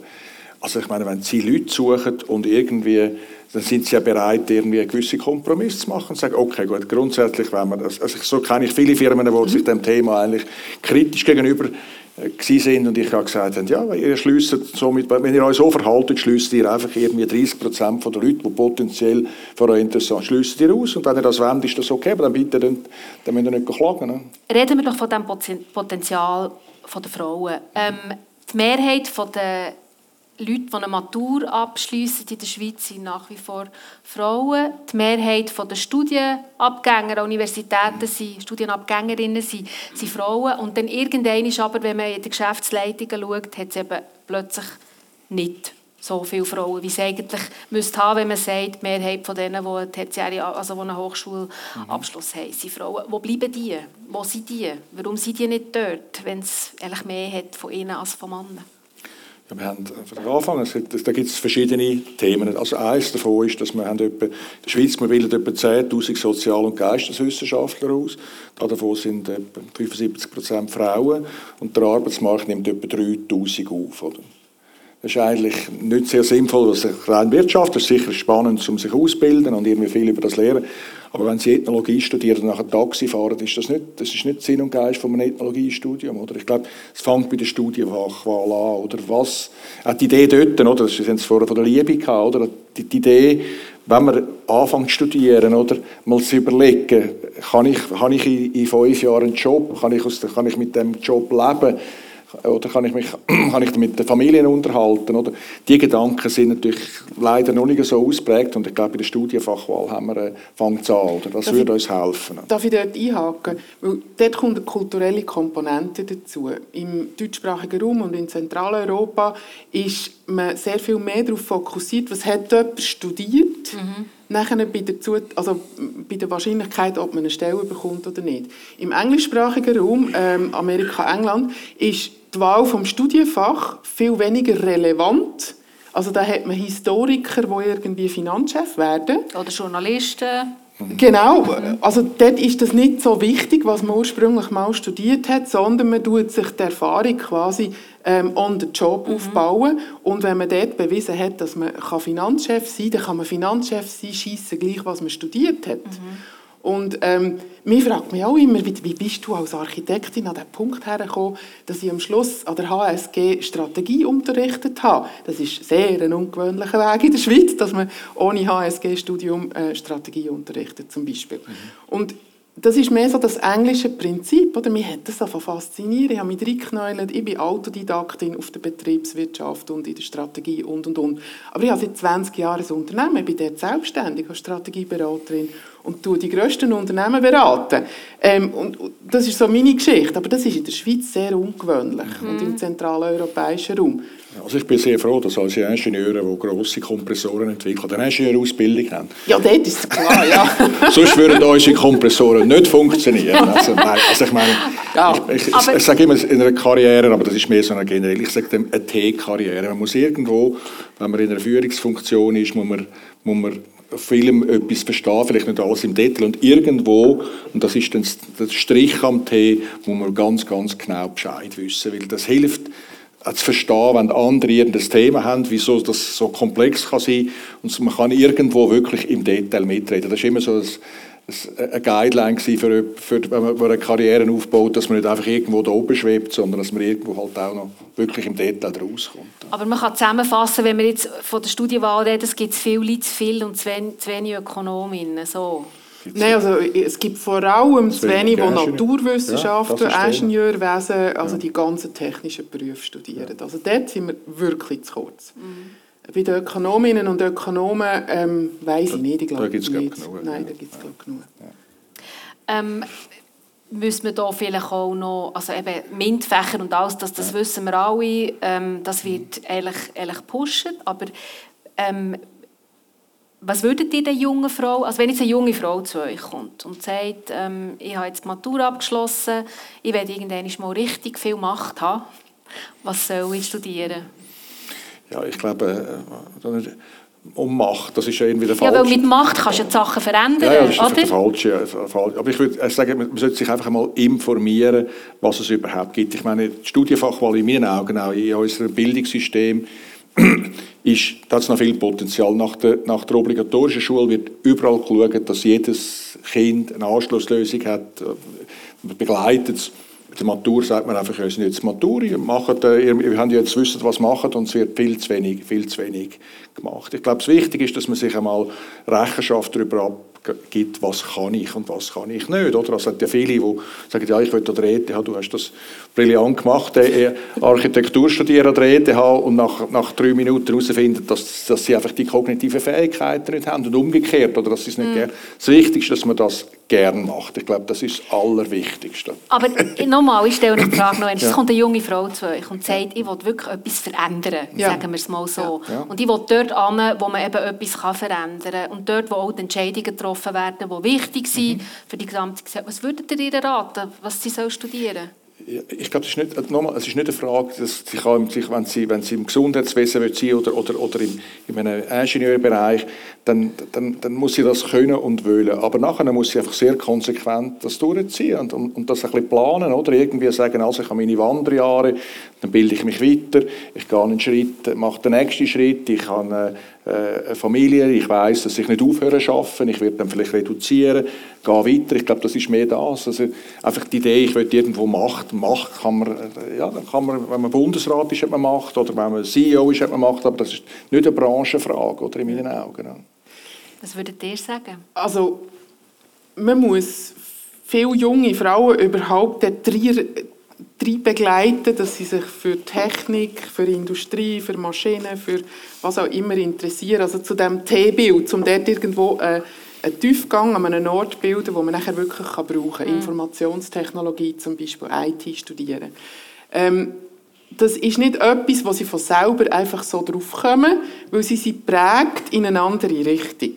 Also ich meine, wenn Sie Leute suchen und irgendwie, dann sind Sie ja bereit, irgendwie einen gewissen Kompromiss zu machen und sagen, okay, gut, grundsätzlich, wenn man das, also so kenne ich viele Firmen, die sich dem Thema eigentlich kritisch gegenüber äh, sind und ich habe gesagt, ja, ihr schließt somit, wenn ihr euch so verhaltet, schließt ihr einfach irgendwie 30 Prozent der Leute, die potenziell für euch interessant sind, schließt ihr aus und wenn ihr das wollt, ist das okay, aber dann bitte, dann, dann müsst ihr nicht klagen. Ne? Reden wir doch von dem Potenzial der Frauen. Ähm, die Mehrheit der Leute, die eine Matur abschließen in der Schweiz, sind nach wie vor Frauen. Die Mehrheit der Studienabgänger an Universitäten sind Studienabgängerinnen sind, sind Frauen. Und dann irgendwann ist aber, wenn man in die Geschäftsleitungen schaut, hat es eben plötzlich nicht so viele Frauen, wie es eigentlich müsste haben, wenn man sagt, die Mehrheit von denen, die, also die einen Hochschulabschluss mhm. haben, sind Frauen. Wo bleiben die? Wo sind die? Warum sind die nicht dort, wenn es eigentlich mehr hat von ihnen als von Männern? Wir haben von Anfang an, da gibt es verschiedene Themen. Also eines davon ist, dass wir haben etwa, in der Schweiz wir bilden etwa 10'000 Sozial- und Geisteswissenschaftler aus. Davon sind etwa 75 Prozent Frauen und der Arbeitsmarkt nimmt etwa 3'000 auf. Oder? Das ist eigentlich nicht sehr sinnvoll, was rein Wirtschaft, das ist sicher spannend, um sich auszubilden und irgendwie viel über das lernen. Aber wenn Sie Ethnologie studieren und nachher Taxi fahren, ist das nicht, das ist nicht Sinn und Geist von einem Ethnologiestudium. Oder? Ich glaube, es fängt bei der Studienfachwahl an. Oder was, auch die Idee dort, oder? Sie haben es vorher von der Liebe gehabt, oder? Die, die Idee, wenn man anfängt zu studieren, oder, mal zu überlegen, kann ich, kann ich in, in fünf Jahren einen Job, kann ich, aus, kann ich mit dem Job leben, oder kann ich mich kann ich mit den Familien unterhalten? Oder? Die Gedanken sind natürlich leider noch nicht so ausprägt und ich glaube, bei der Studienfachwahl haben wir, äh, es an. Oder? Das darf würde uns helfen. Darf ich dort einhaken? Weil dort kommt eine kulturelle Komponente dazu. Im deutschsprachigen Raum und in Zentraleuropa ist man sehr viel mehr darauf fokussiert, was hat jemand studiert, mhm. nachher bei der, also bei der Wahrscheinlichkeit, ob man eine Stelle bekommt oder nicht. Im englischsprachigen Raum, ähm, Amerika, England, ist die Wahl vom Studienfach viel weniger relevant. Also da hat man Historiker, die irgendwie Finanzchef werden. Oder Journalisten. Genau, also dort ist das nicht so wichtig, was man ursprünglich mal studiert hat, sondern man tut sich die Erfahrung quasi ähm, on the job mhm. aufbauen und wenn man dort bewiesen hat, dass man Finanzchef sein kann, dann kann man Finanzchef sein, schiessen gleich, was man studiert hat. Mhm. Und ähm, mich fragt mich auch immer, wie, wie bist du als Architektin an den Punkt hergekommen, dass ich am Schluss an der HSG Strategie unterrichtet habe. Das ist sehr ein ungewöhnlicher Weg in der Schweiz, dass man ohne HSG-Studium äh, Strategie unterrichtet, zum Beispiel. Mhm. Und das ist mehr so das englische Prinzip, oder? Mich hat das einfach fasziniert. Ich habe mich reingeknäult. Ich bin Autodidaktin auf der Betriebswirtschaft und in der Strategie und, und, und. Aber ich habe seit 20 Jahren ein Unternehmen. Ich bin dort selbstständig als Strategieberaterin und tue die grössten Unternehmen beraten. Ähm, und, und, das ist so meine Geschichte. Aber das ist in der Schweiz sehr ungewöhnlich mhm. und im zentraleuropäischen Raum. Also ich bin sehr froh, dass alle Ingenieure, die grosse Kompressoren entwickeln, eine Ingenieurausbildung haben. Ja, das ist klar, ja. Sonst würden unsere Kompressoren nicht funktionieren. Also, also ich meine, ja, ich, ich, ich, sage immer in einer Karriere, aber das ist mehr so eine generelle, ich sage dem eine T-Karriere. Man muss irgendwo, wenn man in einer Führungsfunktion ist, muss man, muss man Film etwas verstehen, vielleicht nicht alles im Detail. Und irgendwo, und das ist dann der Strich am T, muss man ganz, ganz genau Bescheid wissen, weil das hilft, zu verstehen, wenn andere irgendein Thema haben, wieso das so komplex kann sein und man kann irgendwo wirklich im Detail mitreden. Das ist immer so ein, eine Guideline für, für, wenn man eine Karriere aufbaut, dass man nicht einfach irgendwo da oben schwebt, sondern dass man irgendwo halt auch noch wirklich im Detail rauskommt. Aber man kann zusammenfassen, wenn wir jetzt von der Studienwahl reden, es gibt zu viele Leute zu viel und zu wenig, zu wenig Ökonominnen. So. Nein, also es gibt vor allem zu wenig, die Naturwissenschaften, ja, Ingenieurwesen, also die ganzen technischen Berufe studieren. Also dort sind wir wirklich zu kurz. Mhm. Bei den Ökonominnen und Ökonomen ähm, weiß ich nicht, ich glaube nicht. Genug, Nein, da gibt es ja. genug. Ja. Ähm, müssen wir da vielleicht auch noch, also eben MINT-Fächer und alles, das, das ja. wissen wir alle, ähm, das wird ehrlich, ehrlich pushen, aber ähm, was würdet ihr der jungen Frau, also wenn jetzt eine junge Frau zu euch kommt und sagt, ähm, ich habe jetzt die Matur abgeschlossen, ich werde irgendwann mal richtig viel Macht haben, was soll ich studieren? Ja, ich glaube, äh, um Macht, das ist ja irgendwie der falsche... Ja, weil mit Macht kannst du die Sachen verändern, ja, ja, das ist oder? Der falsche, falsche. Aber ich würde sagen, man sollte sich einfach mal informieren, was es überhaupt gibt. Ich meine, die Studienfachwahl in meinen Augen, auch in unserem Bildungssystem, ist, da hat noch viel Potenzial. Nach der, nach der obligatorischen Schule wird überall geschaut, dass jedes Kind eine Anschlusslösung hat, äh, begleitet es. Der Matur sagt man einfach, wir sind jetzt Matur, machen, äh, wir haben jetzt wissen, was machen und es wird viel zu wenig, viel zu wenig gemacht. Ich glaube, das Wichtige ist, dass man sich einmal Rechenschaft darüber ab gibt, was kann ich und was kann ich nicht. Oder? Also es hat ja viele, die sagen, ja, ich will an der ETH, du hast das brillant gemacht, äh, Architektur studieren an der ETH und nach, nach drei Minuten herausfinden, dass, dass sie einfach die kognitiven Fähigkeiten nicht haben und umgekehrt, oder dass sie es nicht mhm. Das Wichtigste ist, dass man das gerne macht. Ich glaube, das ist das Allerwichtigste. Aber nochmal, ich stelle eine Frage noch. Es ja. kommt eine junge Frau zu euch und sagt, ich will wirklich etwas verändern, ja. sagen wir es mal so. Ja. Und ich will dort an, wo man eben etwas verändern kann und dort, wo auch die Entscheidungen getroffen werden, die wichtig sind mhm. für die gesamte Gesellschaft. Was würdet ihr ihr raten, was sie soll studieren soll? Ich glaube, es ist nicht, nochmal, es ist nicht eine Frage, dass sie kann, wenn, sie, wenn sie im Gesundheitswesen wird sein oder, oder, oder im, in einem Ingenieurbereich, dann, dann, dann muss sie das können und wollen. Aber nachher muss sie einfach sehr konsequent das durchziehen und, und, und das ein bisschen planen. Oder irgendwie sagen, also ich habe meine Wanderjahre, dann bilde ich mich weiter, ich gehe einen Schritt, mache den nächsten Schritt, ich habe äh, eine Familie, ich weiß, dass ich nicht aufhören arbeiten, ich werde dann vielleicht reduzieren, gehe weiter. Ich glaube, das ist mehr das. Also einfach die Idee, ich will irgendwo Macht, Macht kann man, äh, ja, dann kann man, wenn man Bundesrat ist, hat man Macht, oder wenn man CEO ist, hat man Macht, aber das ist nicht eine Branchenfrage, oder in meinen Augen. Was würdet ihr sagen? Also, man muss viele junge Frauen überhaupt drei begleiten, dass sie sich für Technik, für Industrie, für Maschinen, für was auch immer interessieren. Also zu dem T-Bild, um dort irgendwo äh, einen Tiefgang an einem Ort zu bilden, wo man nachher wirklich kann brauchen kann. Mhm. Informationstechnologie zum Beispiel, IT studieren. Ähm, das ist nicht etwas, wo sie von selber einfach so drauf kommen, weil sie sie prägt in eine andere Richtung.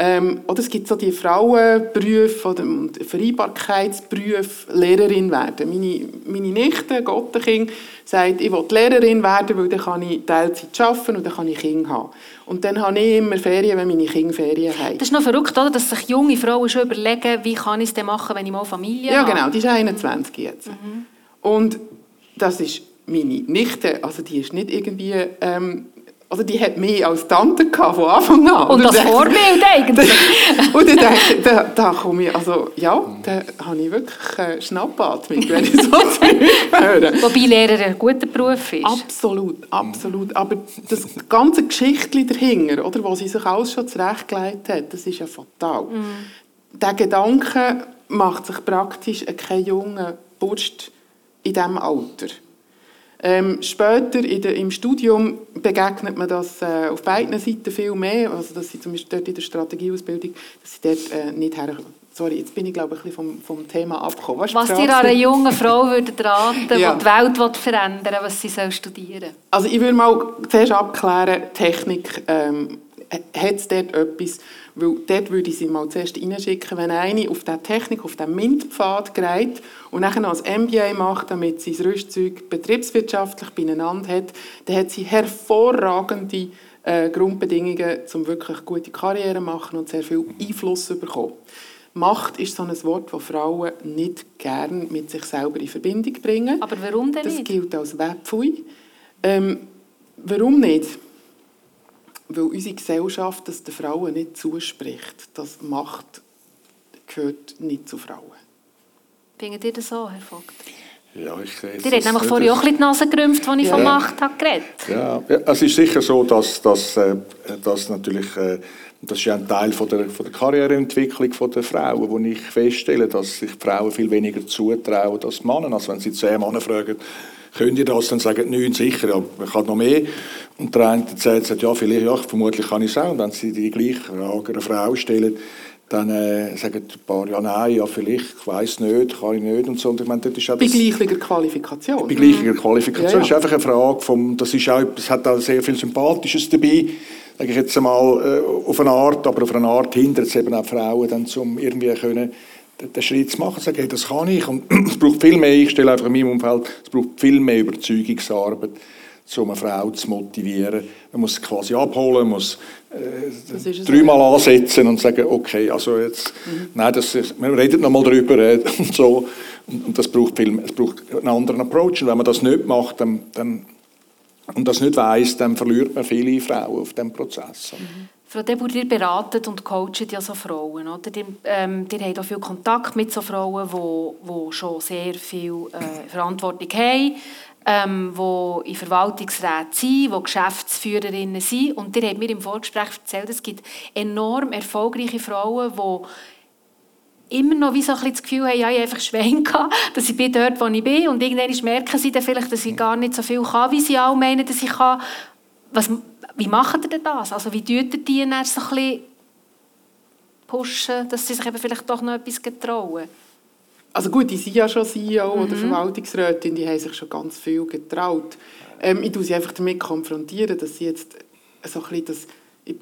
Ähm, oder es gibt so die Frauenberufe oder Vereinbarkeitsberufe, Lehrerin werden. Meine, meine Nichte, Gottenkind, sagt, ich will Lehrerin werden, weil dann kann ich Teilzeit arbeiten und dann kann ich Kinder haben. Und dann habe ich immer Ferien, wenn meine Kinder Ferien haben. Das ist noch verrückt, oder? dass sich junge Frauen schon überlegen, wie kann ich es denn machen, wenn ich mal Familie ja, habe. Ja genau, die ist 21 jetzt. Mhm. Und das ist meine Nichte, also die ist nicht irgendwie ähm, also die hat mich als Tante gehabt, von Anfang an. Und, das Vorbild eigentlich. und ich denke, da, da komme ich, also ja, da habe ich wirklich äh, Schnappatmung, wenn ich so höre. Wobei Lehrer ein guter Beruf ist. Absolut, absolut. Aber das ganze Geschichtchen dahinter, oder, wo sie sich alles schon zurechtgelegt hat, das ist ja fatal. Mhm. Der Gedanke macht sich praktisch kein junger Bursch in diesem Alter. Ähm, später der, im Studium begegnet man das äh, auf beiden Seiten viel mehr, also dass sie zum Beispiel dort in der Strategieausbildung, dass sie dort äh, nicht herkommen. Sorry, jetzt bin ich glaube ich ein bisschen vom, vom Thema abgekommen. Was, was dir an einer jungen Frau würde raten, ja. die die Welt will verändern will, was sie soll studieren Also ich würde mal zuerst abklären, Technik, ähm, hat es dort etwas, weil dort würde ich sie mal zuerst reinschicken, wenn eine auf der Technik, auf den MINT-Pfad geht und noch ein MBA macht, damit sie das Rüstzeug betriebswirtschaftlich beieinander hat, dann hat sie hervorragende äh, Grundbedingungen, um wirklich gute Karriere zu machen und sehr viel Einfluss zu bekommen. Macht ist so ein Wort, das Frauen nicht gerne mit sich selber in Verbindung bringen. Aber warum denn nicht? Das gilt als Webpfui. Ähm, warum nicht? Weil unsere Gesellschaft das den Frauen nicht zuspricht. Das Macht gehört nicht zu Frauen. Findet ihr das so, Herr Vogt? Ja, ich sehe es. Ihr habt nämlich vorhin auch ein die Nase gerümpft, als ich ja. von Macht habe geredet ja. ja, es ist sicher so, dass, dass, äh, dass natürlich... Äh, das ist ja ein Teil von der, von der Karriereentwicklung der Frauen, wo ich feststelle, dass sich Frauen viel weniger zutrauen als Männer. Also wenn sie zehn Männer fragen, Könnt ihr das? Dann sagen die neun sicher, ja, man kann noch mehr. Und der eine sagt, ja, vielleicht, ja, vermutlich kann ich es auch. Und wenn sie die gleiche Frage einer Frau stellen, dann äh, sagen ein paar, ja, nein, ja, vielleicht, ich weiss nicht, kann ich nicht und so. Und ich meine, das ist auch bei gleicher Qualifikation. Bei gleicher Qualifikation. Ja, ja. ist einfach eine Frage vom, das ist auch, es hat auch sehr viel Sympathisches dabei, sage ich jetzt einmal, äh, auf eine Art, aber auf eine Art hindert es eben auch Frauen dann, um irgendwie können, den Schritt zu machen, zu sagen, hey, das kann ich. Und es braucht viel mehr, ich stelle einfach in meinem Umfeld, es braucht viel mehr Überzeugungsarbeit, um eine Frau zu motivieren. Man muss sie quasi abholen, muss äh, dreimal ansetzen und sagen, okay, also jetzt, mhm. nein, das ist, wir reden nochmal drüber äh, und so. Und, und, das braucht viel, es braucht einen anderen Approach. Und wenn man das nicht macht, dann, dann und das nicht weiß, dann verliert man viele Frauen auf dem Prozess. Mhm. Frau Debur, ihr beratet und coacht ja so Frauen. Oder? Ihr, ähm, ihr habt auch viel Kontakt mit so Frauen, die, die schon sehr viel äh, Verantwortung haben, ähm, die in Verwaltungsräten sind, die Geschäftsführerinnen sind. Und ihr habt mir im Vorgespräch erzählt, es gibt enorm erfolgreiche Frauen, die immer noch wie so ein das Gefühl haben, ja, ich einfach Schwein gehabt, dass ich bin dort, wo ich bin. Und irgendwann merken sie dann vielleicht, dass ich gar nicht so viel kann, wie sie auch meinen, dass ich kann. Was, wie macht ihr denn das? Also wie tut ihr die dann so ein bisschen pushen, dass sie sich eben vielleicht doch noch etwas getrauen? Also gut, die sind ja schon CEO mhm. oder Verwaltungsrätin, die haben sich schon ganz viel getraut. Ähm, ich tue sie einfach damit konfrontieren, dass sie jetzt so ein bisschen das,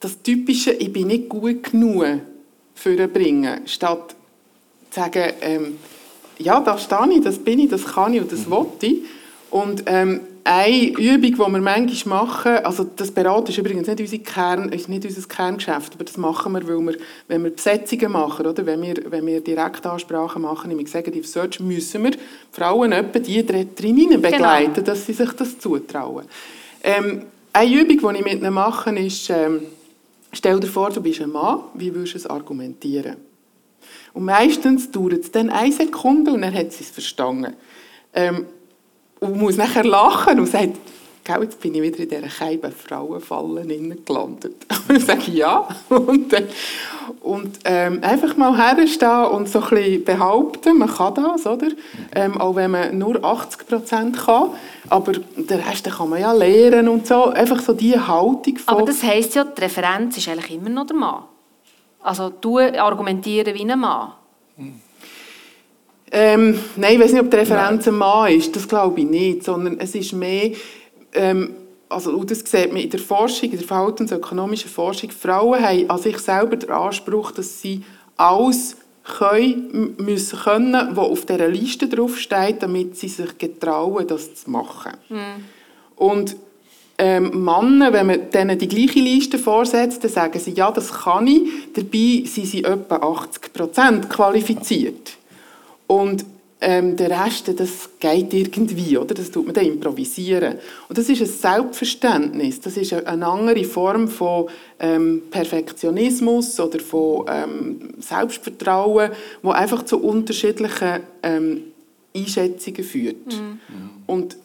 das Typische, ich bin nicht gut genug für bringen, statt zu sagen, ähm, ja, da stehe ich, das bin ich, das kann ich und das mhm. will ich. Und ähm, eine Übung, die wir manchmal machen, also das Beraten ist übrigens nicht, unser Kern, ist nicht unser Kerngeschäft, aber das machen wir, weil wir, wenn wir Besetzungen machen, oder, wenn, wir, wenn wir Direktansprachen machen im Executive Search, müssen wir Frauen etwa die drin genau. begleiten, genau. dass sie sich das zutrauen. Ähm, eine Übung, die ich mit ihnen mache, ist, ähm, stell dir vor, du bist ein Mann, wie würdest du es argumentieren? Und meistens dauert es dann eine Sekunde und dann hat sie es verstanden. Ähm, und muss nachher lachen und sagt, Gell, jetzt bin ich wieder in dieser Scheibe Frauenfalle gelandet. Und ich sage ja. Und, und ähm, einfach mal herstehen und so ein bisschen behaupten, man kann das, oder? Ähm, auch wenn man nur 80 Prozent kann. Aber den Rest kann man ja lernen und so. Einfach so diese Haltung von... Aber das heisst ja, die Referenz ist eigentlich immer noch der Mann. Also du argumentieren wie ein Mann. Hm. Ähm, nein, ich weiß nicht, ob die Referenz ein Mann ist, das glaube ich nicht, sondern es ist mehr, ähm, also, das sieht man in der Forschung, in der verhaltensökonomischen Forschung, Frauen haben an sich selber den Anspruch, dass sie alles können, müssen können, was auf dieser Liste draufsteht, damit sie sich getrauen, das zu machen. Mhm. Und ähm, Männer, wenn man denen die gleiche Liste vorsetzt, dann sagen sie, ja, das kann ich. Dabei sind sie etwa 80 Prozent qualifiziert. Und ähm, der Rest, das geht irgendwie, oder? Das tut man dann improvisieren. Und das ist ein Selbstverständnis. Das ist eine andere Form von ähm, Perfektionismus oder von ähm, Selbstvertrauen, wo einfach zu unterschiedlichen ähm, Einschätzungen führt. Mhm. Und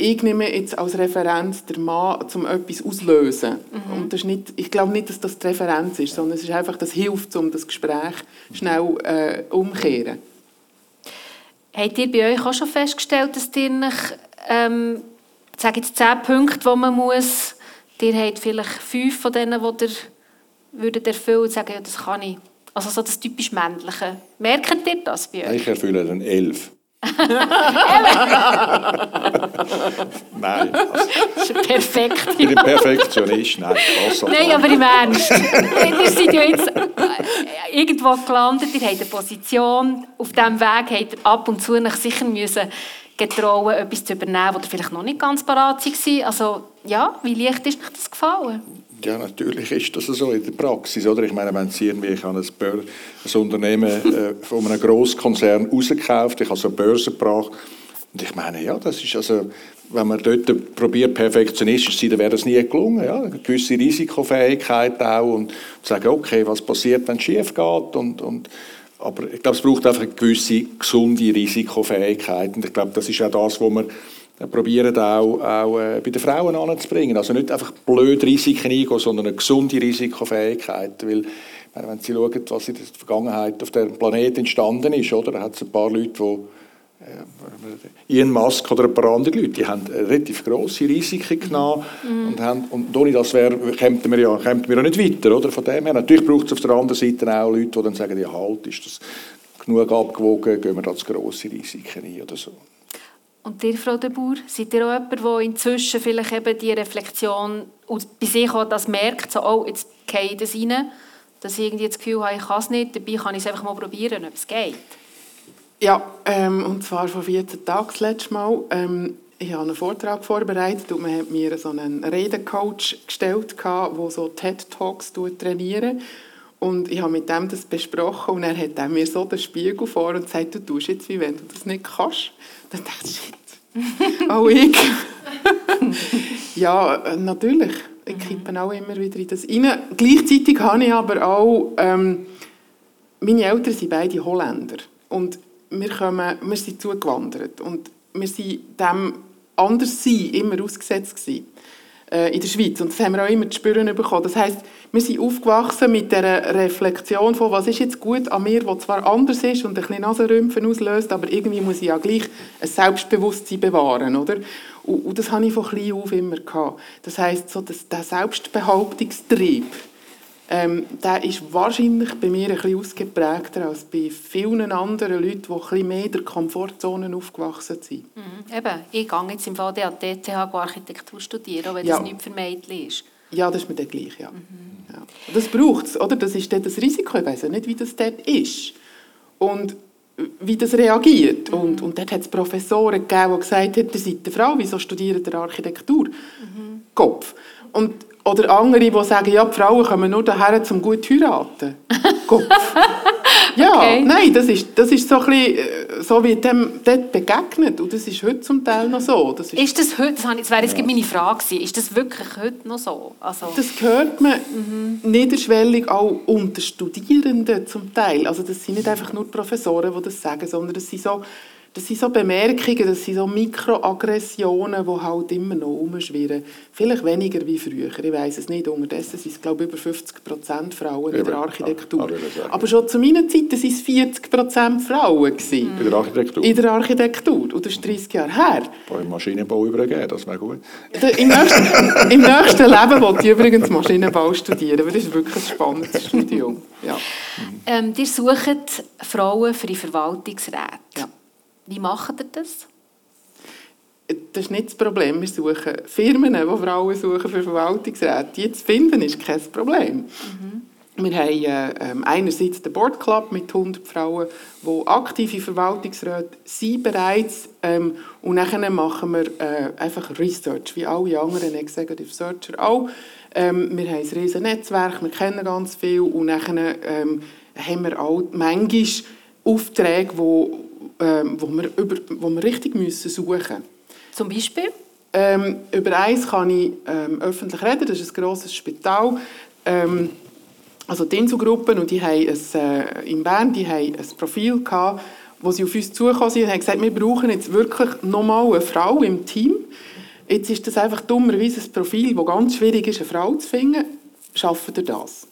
ich nehme jetzt als Referenz den Mann, um etwas auszulösen. Mhm. Und das ist nicht, ich glaube nicht, dass das die Referenz ist, sondern es ist einfach, das hilft, um das Gespräch schnell äh, umzukehren. Habt ihr bei euch auch schon festgestellt, dass ihr nach, ähm, sage jetzt zehn Punkte, die man muss, ihr habt vielleicht fünf von denen, die ihr würdet erfüllen und sagen, ja, das kann ich. Also so das typisch Männliche. Merkt ihr das bei euch? Ich erfülle dann elf. nein. Also, perfekt. Ich bin Perfektionist, nein. Nein, aber im Ernst. ihr seid ja jetzt äh, irgendwo gelandet, ihr habt eine Position, auf diesem Weg habt ihr ab und zu nach sicher müssen getrauen, etwas zu übernehmen, wo ihr vielleicht noch nicht ganz parat war. Also ja, wie leicht ist euch das gefallen? Ja, natürlich ist das so in der Praxis. Oder? Ich meine, wenn Sie irgendwie, ich habe ein, Bör ein Unternehmen äh, von einem Grosskonzern rausgekauft, ich habe so eine Börse gebracht. Und ich meine, ja, das ist also, wenn man dort probiert, perfektionistisch zu sein, dann wäre das nie gelungen. Ja? Eine gewisse Risikofähigkeit auch und zu sagen, okay, was passiert, wenn es schief geht und, und aber ich glaube, es braucht einfach eine gewisse gesunde Risikofähigkeit und ich glaube, das ist auch das, was man probieren auch, auch äh, bei den Frauen anzubringen. Also nicht einfach blöd Risiken eingehen, sondern eine gesunde Risikofähigkeit. Weil, wenn Sie schauen, was in der Vergangenheit auf dem Planeten entstanden ist, oder, da hat es ein paar Leute, die äh, Ian Musk oder ein paar andere Leute, die haben relativ grosse Risiken genommen mhm. und, haben, und ohne das wäre, kämen wir ja, kämen wir ja nicht weiter, oder? Von dem her. Natürlich braucht es auf der anderen Seite auch Leute, die dann sagen, ja halt, ist das genug abgewogen, gehen wir da zu grosse Risiken ein oder so. Und ihr, Frau de Boer, seid ihr auch jemand, der inzwischen vielleicht eben die Reflexion bei sich auch das merkt, so, oh, jetzt ich das rein, dass ich irgendwie das Gefühl habe, ich kann es nicht, dabei kann ich es einfach mal probieren, ob es geht? Ja, ähm, und zwar vor 14 Tagen das letzte Mal. Ähm, ich habe einen Vortrag vorbereitet und man hat mir so einen Redecoach gestellt, der so TED-Talks trainiert. Und ich habe mit dem das besprochen und er hat mir so den Spiegel vor und sagt, du tust jetzt, wie wenn du das nicht kannst. Dann dachte ich, auch ich. ja, äh, natürlich. Ich mhm. kippe auch immer wieder in das rein. Gleichzeitig habe ich aber auch, ähm, meine Eltern sind beide Holländer. Und wir, kommen, wir sind zugewandert. Und wir sind dem Anderssein immer ausgesetzt gewesen äh, in der Schweiz. Und das haben wir auch immer zu spüren bekommen. Das heisst, wir sind aufgewachsen mit der Reflexion von, was ist jetzt gut an mir, was zwar anders ist und ein bisschen Nasenrümpfen auslöst, aber irgendwie muss ich ja gleich ein Selbstbewusstsein bewahren, oder? Und, und das habe ich von klein auf immer gehabt. Das heisst, so, dass der Selbstbehauptungstrieb, ähm, der ist wahrscheinlich bei mir ein bisschen ausgeprägter als bei vielen anderen Leuten, die ein bisschen mehr in der Komfortzone aufgewachsen sind. Mhm. Eben, ich gehe jetzt im der DTH Architektur studieren, auch wenn ja. das nicht Mädchen ist. Ja, das ist mir dann gleich, ja. Mhm. ja. Das braucht es, oder? Das ist dann das Risiko, ich weiss nicht, wie das dort ist. Und wie das reagiert. Mhm. Und, und dort hat es Professoren gegeben, die gesagt haben, ihr seid eine Frau, wieso studiert ihr Architektur? Mhm. Kopf. Und oder andere, die sagen, ja, die Frauen kommen nur daher, um gut zu heiraten. Kopf. ja, okay. nein, das ist, das ist so, ein bisschen, äh, so wie dem dort begegnet. Und das ist heute zum Teil noch so. Das ist, ist das heute, das, das wäre jetzt ja. meine Frage gewesen, ist das wirklich heute noch so? Also. Das hört man mhm. niederschwellig auch unter Studierenden zum Teil. Also das sind nicht einfach nur Professoren, die das sagen, sondern das sind so das sind so Bemerkungen, das sind so Mikroaggressionen, die halt immer noch rumschwirren. Vielleicht weniger wie früher, ich weiß es nicht. Unterdessen sind es, glaube ich, über 50 Prozent Frauen in der Architektur. Aber schon zu meiner Zeit waren es 40 Prozent Frauen. Gewesen. In der Architektur? In der Architektur. Und das ist 30 Jahre her. Im Maschinenbau übergeben, das wäre gut. Im nächsten, Im nächsten Leben wollte ich übrigens Maschinenbau studieren, weil das ist wirklich ein spannendes Studium. Ja. Ähm, ihr sucht Frauen für die Verwaltungsräte. Ja. Wie macht ihr das? das ist nicht das Problem. Wir suchen Firmen, die Frauen suchen für Verwaltungsräte. Die zu finden, ist kein Problem. Mhm. Wir haben äh, einerseits den Board Club mit 100 Frauen, die aktive Verwaltungsräte sind bereits. Ähm, und dann machen wir äh, einfach Research, wie alle anderen Executive Searcher auch. Ähm, wir haben ein riesiges Netzwerk, wir kennen ganz viel und dann ähm, haben wir auch manchmal Aufträge, wo, ähm, wo, wir, über, wo wir richtig müssen suchen müssen. Zum Beispiel? Ähm, über eins kann ich ähm, öffentlich reden, das ist ein grosses Spital. Ähm, also die Inselgruppen, und die haben ein, äh, in Bern die haben ein Profil gehabt, wo sie auf uns zugekommen sind und haben gesagt, wir brauchen jetzt wirklich nochmal eine Frau im Team. Jetzt ist das einfach dummerweise ein Profil, das ganz schwierig ist, eine Frau zu finden. Schaffen ihr das?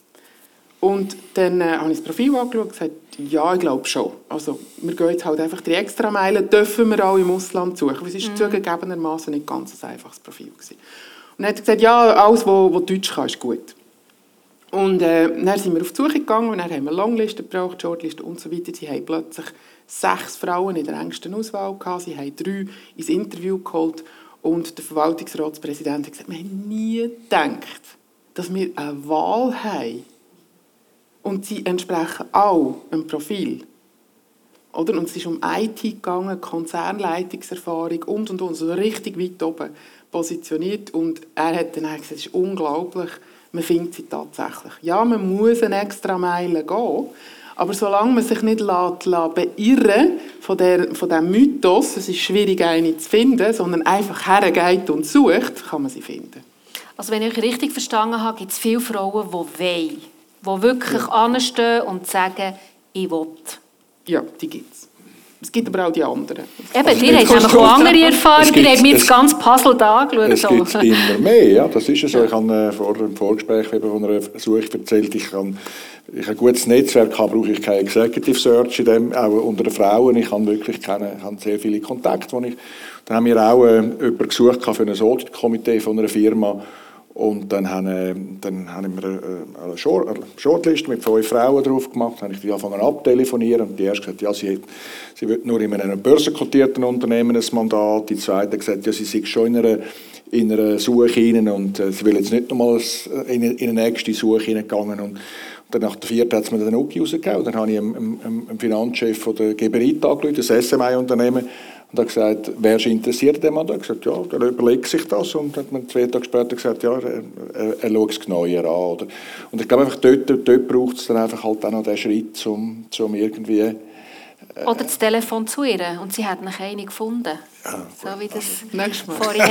Und dann äh, habe ich das Profil angeschaut und gesagt, ja, ich glaube schon. Also, wir gehen jetzt halt einfach die extra Meilen, dürfen wir auch im Ausland suchen. Weil es ist mhm. zugegebenermaßen nicht ganz ein einfaches Profil gewesen. Und dann hat er gesagt, ja, alles, was Deutsch kann, ist gut. Und äh, dann sind wir auf die Suche gegangen und dann haben wir Longlisten gebraucht, Shortlisten und so weiter. Sie haben plötzlich sechs Frauen in der engsten Auswahl gehabt. Sie haben drei ins Interview geholt und der Verwaltungsratspräsident hat gesagt, wir haben nie gedacht, dass wir eine Wahl haben. Und sie entsprechen auch einem Profil. Oder? Und es ist um IT gegangen, Konzernleitungserfahrung und, und, und, so richtig weit oben positioniert. Und er hat dann gesagt, es ist unglaublich, man findet sie tatsächlich. Ja, man muss eine extra Meile gehen, aber solange man sich nicht lässt, lässt beirren von, der, von dem Mythos, es ist schwierig, eine zu finden, sondern einfach hergeht und sucht, kann man sie finden. Also wenn ich richtig verstanden habe, gibt es viele Frauen, die wollen, die wirklich ja. anstehen und sagen, ich will. Ja, die gibt es. Es gibt aber auch die anderen. Eben, also, ihr habt auch andere Erfahrungen. Ihr habt mir das ganze Puzzle da angeschaut. Es gibt immer mehr, ja, das ist so. Ich habe äh, vor dem Vorgespräch von einer Suche erzählt, ich kann ich ein gutes Netzwerk habe, brauche ich kein Executive Search, in dem, auch unter den Frauen. Ich habe wirklich keine, habe sehr viele Kontakte. Ich, dann haben wir auch äh, jemanden gesucht für ein Audit-Komitee von einer Firma. Und dann haben, äh, dann haben wir äh, eine Shortlist mit fünf Frauen drauf gemacht. Dann habe ich die angefangen abtelefonieren. Und die erste gesagt, ja, sie, sie will nur in einem börsenkotierten Unternehmen ein Mandat. Die zweite gesagt, ja, sie sei schon in einer, in einer Suche hinein und äh, sie will jetzt nicht nochmal in, in eine nächste Suche hineingegangen. Und dann nach der vierten hat es mir den Uki rausgegeben. Dann habe ich einem, einem, einem Finanzchef von der Geberit angerufen, das SMI-Unternehmen, und hat gesagt, wer ist interessiert dem? Und er hat gesagt, ja, der überlegt sich das. Und hat mir zwei Tage später gesagt, ja, er, er, er schaut es genauer an. Oder? Und ich glaube, einfach dort, dort braucht es dann einfach halt auch noch den Schritt, um, um irgendwie... Äh, oder das Telefon zu ihr und sie hat noch eine gefunden. Ja, so wie das vorhin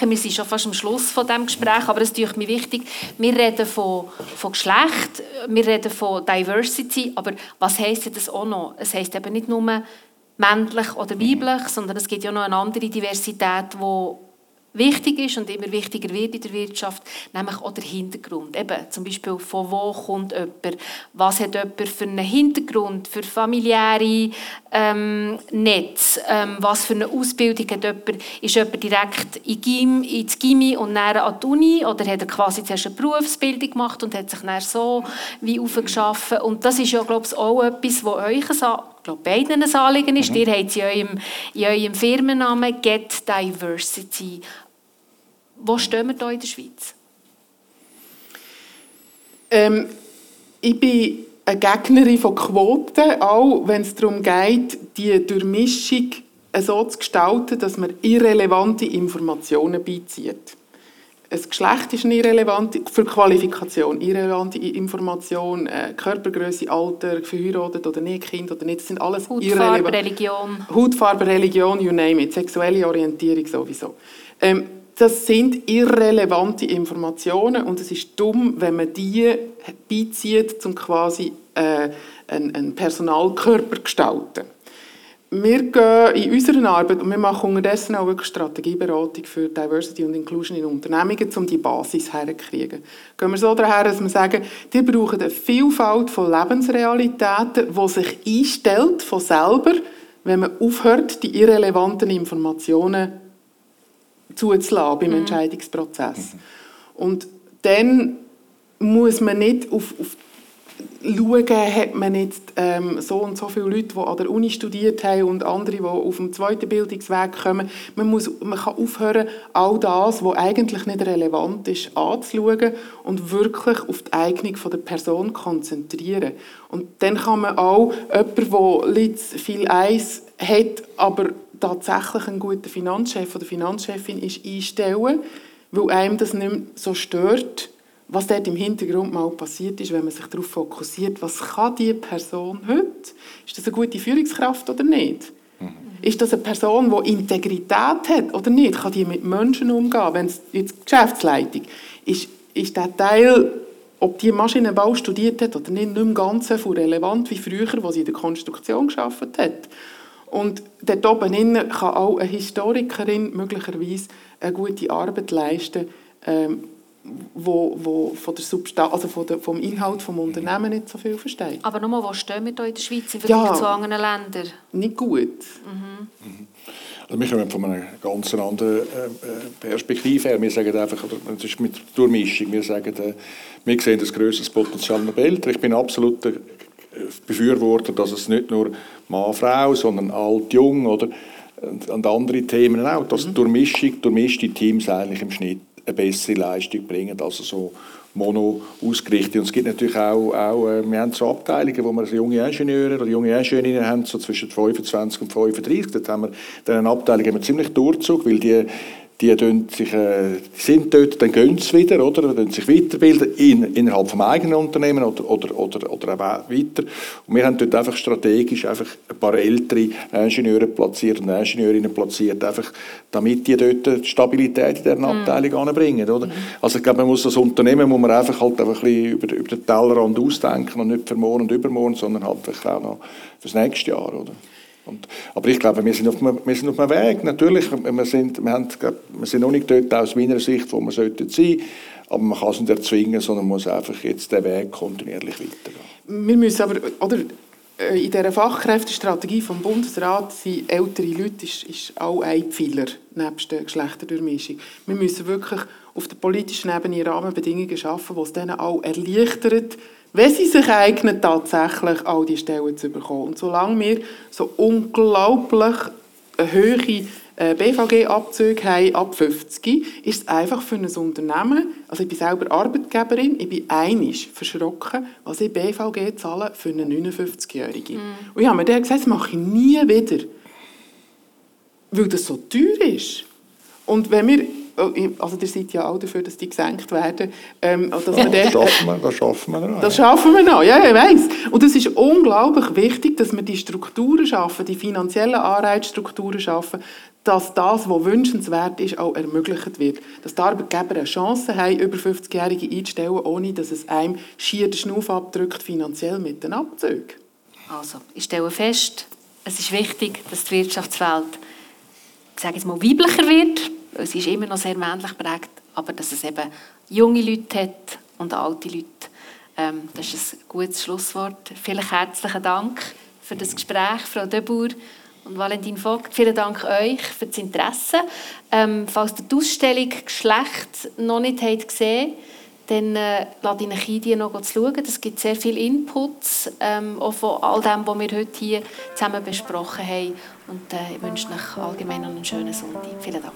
wir sind schon fast am Schluss von dem Gespräch, aber es ist mir wichtig, wir reden von, von Geschlecht, wir reden von Diversity, aber was heisst das auch noch? Es heisst eben nicht nur männlich oder weiblich, sondern es gibt ja noch eine andere Diversität, die wichtig ist und immer wichtiger wird in der Wirtschaft, nämlich auch der Hintergrund. Eben, zum Beispiel, von wo kommt jemand, was hat jemand für einen Hintergrund, für familiäre ähm, Netz, ähm, was für eine Ausbildung hat jemand, ist jemand direkt in Gym, ins Gimmi und dann an die Uni? Oder hat er quasi zuerst eine Berufsbildung gemacht und hat sich dann so wie aufgeschaffen und das ist ja, glaube ich, auch etwas, was euch glaube, beiden ein Anliegen ist. Mhm. Ihr habt in eurem, in eurem Firmennamen Get Diversity. Wo stehen wir hier in der Schweiz? Ähm, ich bin eine Gegnerin von Quoten, auch wenn es darum geht, die Durchmischung so zu gestalten, dass man irrelevante Informationen beizieht. Ein Geschlecht ist eine irrelevante, für Qualifikation, irrelevante Information, äh, Körpergröße, Alter, verheiratet oder nicht, Kind oder nicht, das sind alles Hautfarbe, Religion. Hautfarbe, Religion, you name it, sexuelle Orientierung sowieso. Ähm, das sind irrelevante Informationen und es ist dumm, wenn man die beizieht, um quasi äh, einen, einen Personalkörper zu gestalten. Wir gehen in unserer Arbeit und wir machen unterdessen auch wirklich Strategieberatung für Diversity und Inclusion in Unternehmungen, um die Basis herzukriegen. Gehen wir so daher, dass wir sagen, die brauchen eine Vielfalt von Lebensrealitäten, die sich einstellt von selber, wenn man aufhört, die irrelevanten Informationen zuzulassen beim mhm. Entscheidungsprozess. Mhm. Und dann muss man nicht auf, auf schauen, hat man jetzt ähm, so und so viele Leute, die an der Uni studiert haben und andere, die auf dem zweiten Bildungsweg kommen. Man, muss, man kann aufhören, all das, was eigentlich nicht relevant ist, anzuschauen und wirklich auf die Eignung der Person konzentrieren. Und dann kann man auch jemanden, der viel Eis hat, aber tatsächlich einen guten Finanzchef oder Finanzchefin ist, einstellen, weil einem das nicht mehr so stört, was dort im Hintergrund mal passiert ist, wenn man sich darauf fokussiert, was kann diese Person heute? Ist das eine gute Führungskraft oder nicht? Mhm. Ist das eine Person, die Integrität hat oder nicht? Kann die mit Menschen umgehen? Wenn es jetzt Geschäftsleitung ist, ist der Teil, ob die Maschinenbau studiert hat oder nicht, nicht mehr ganz so relevant wie früher, wo sie in der Konstruktion geschafft hat. Und dort oben kann auch eine Historikerin möglicherweise eine gute Arbeit leisten, ähm, wo, wo von der Substanz, also von der, vom Inhalt des Unternehmens nicht so viel versteht. Aber nochmal, wo stehen wir hier in der Schweiz im Vergleich ja, zu anderen Ländern? Nicht gut. Mhm. Also wir kommen von einer ganz anderen äh, Perspektive her. Wir sagen einfach, das ist mit Durchmischung, wir sagen, äh, wir sehen das grösste Potenzial in der Welt. Ich bin absoluter Befürworter, dass es nicht nur Mann, Frau, sondern alt, jung oder und andere Themen auch, dass mhm. Durchmischung, durchmischte Teams eigentlich im Schnitt eine bessere Leistung bringen als so mono ausgerichtet. Und es gibt natürlich auch, auch äh, wir haben so Abteilungen, wo wir junge Ingenieure oder junge Ingenieurinnen haben, so zwischen 25 und 35. Dort haben wir dann eine Abteilung, wir ziemlich Durchzug, weil die die, sich, äh, sind dort, dann gehen sie wieder, oder? Dann sich weiterbilden in, innerhalb des eigenen Unternehmen oder, oder, oder, oder auch weiter. Und wir haben dort einfach strategisch einfach ein paar ältere Ingenieure platziert und Ingenieurinnen platziert, einfach, damit die dort die Stabilität in dieser mhm. Abteilung mhm. anbringen, oder? Mhm. Also ich glaube, man muss das Unternehmen muss man einfach halt einfach ein bisschen über, über den Tellerrand ausdenken und nicht für morgen und übermorgen, sondern halt auch noch fürs nächste Jahr, oder? Und, aber ich glaube, wir sind auf wir sind auf einem Weg. Natürlich, wir sind, wir, haben, wir sind noch nicht dort aus meiner Sicht, wo wir sollten sein aber man kann es nicht erzwingen, sondern muss einfach jetzt den Weg kontinuierlich weitergehen. Wir müssen aber, oder, äh, in dieser Fachkräftestrategie vom Bundesrat sind ältere Leute ist, ist auch ein Pfeiler nebst der Geschlechterdurchmischung. Wir müssen wirklich auf der politischen Ebene Rahmenbedingungen schaffen, die es denen auch erleichtert, wenn sie sich eignen, tatsächlich all die Stellen zu bekommen. Und solange wir so unglaublich hohe äh, BVG-Abzüge haben ab 50, ist es einfach für ein Unternehmen, also ich bin selber Arbeitgeberin, ich bin einig verschrocken, was ich BVG zahle für eine 59-Jährige. Mm. Und ich habe mir dann gesagt, das mache ich nie wieder, weil das so teuer ist. Und wenn wir also ihr seid ja auch dafür, dass die gesenkt werden. Ähm, dass ja, das, schaffen wir, das schaffen wir noch. Das schaffen wir noch, ja, ich weiss. Und es ist unglaublich wichtig, dass wir die Strukturen schaffen, die finanziellen Anreizstrukturen schaffen, dass das, was wünschenswert ist, auch ermöglicht wird. Dass die Arbeitgeber eine Chance haben, über 50-Jährige einzustellen, ohne dass es einem schier den Schnuff abdrückt, finanziell mit den Abzügen. Also, ich stelle fest, es ist wichtig, dass die Wirtschaftswelt, ich sage jetzt mal, weiblicher wird es ist immer noch sehr männlich prägt, aber dass es eben junge Leute hat und alte Leute. Ähm, das ist ein gutes Schlusswort. Vielen herzlichen Dank für das Gespräch, Frau Debur und Valentin Vogt. Vielen Dank euch für das Interesse. Ähm, falls ihr die Ausstellung Geschlecht noch nicht habt gesehen dann äh, lade ich euch ein, die noch zu schauen. Es gibt sehr viele Inputs, ähm, auch von all dem, was wir heute hier zusammen besprochen haben. Und äh, ich wünsche euch allgemein einen schönen Sonntag. Vielen Dank.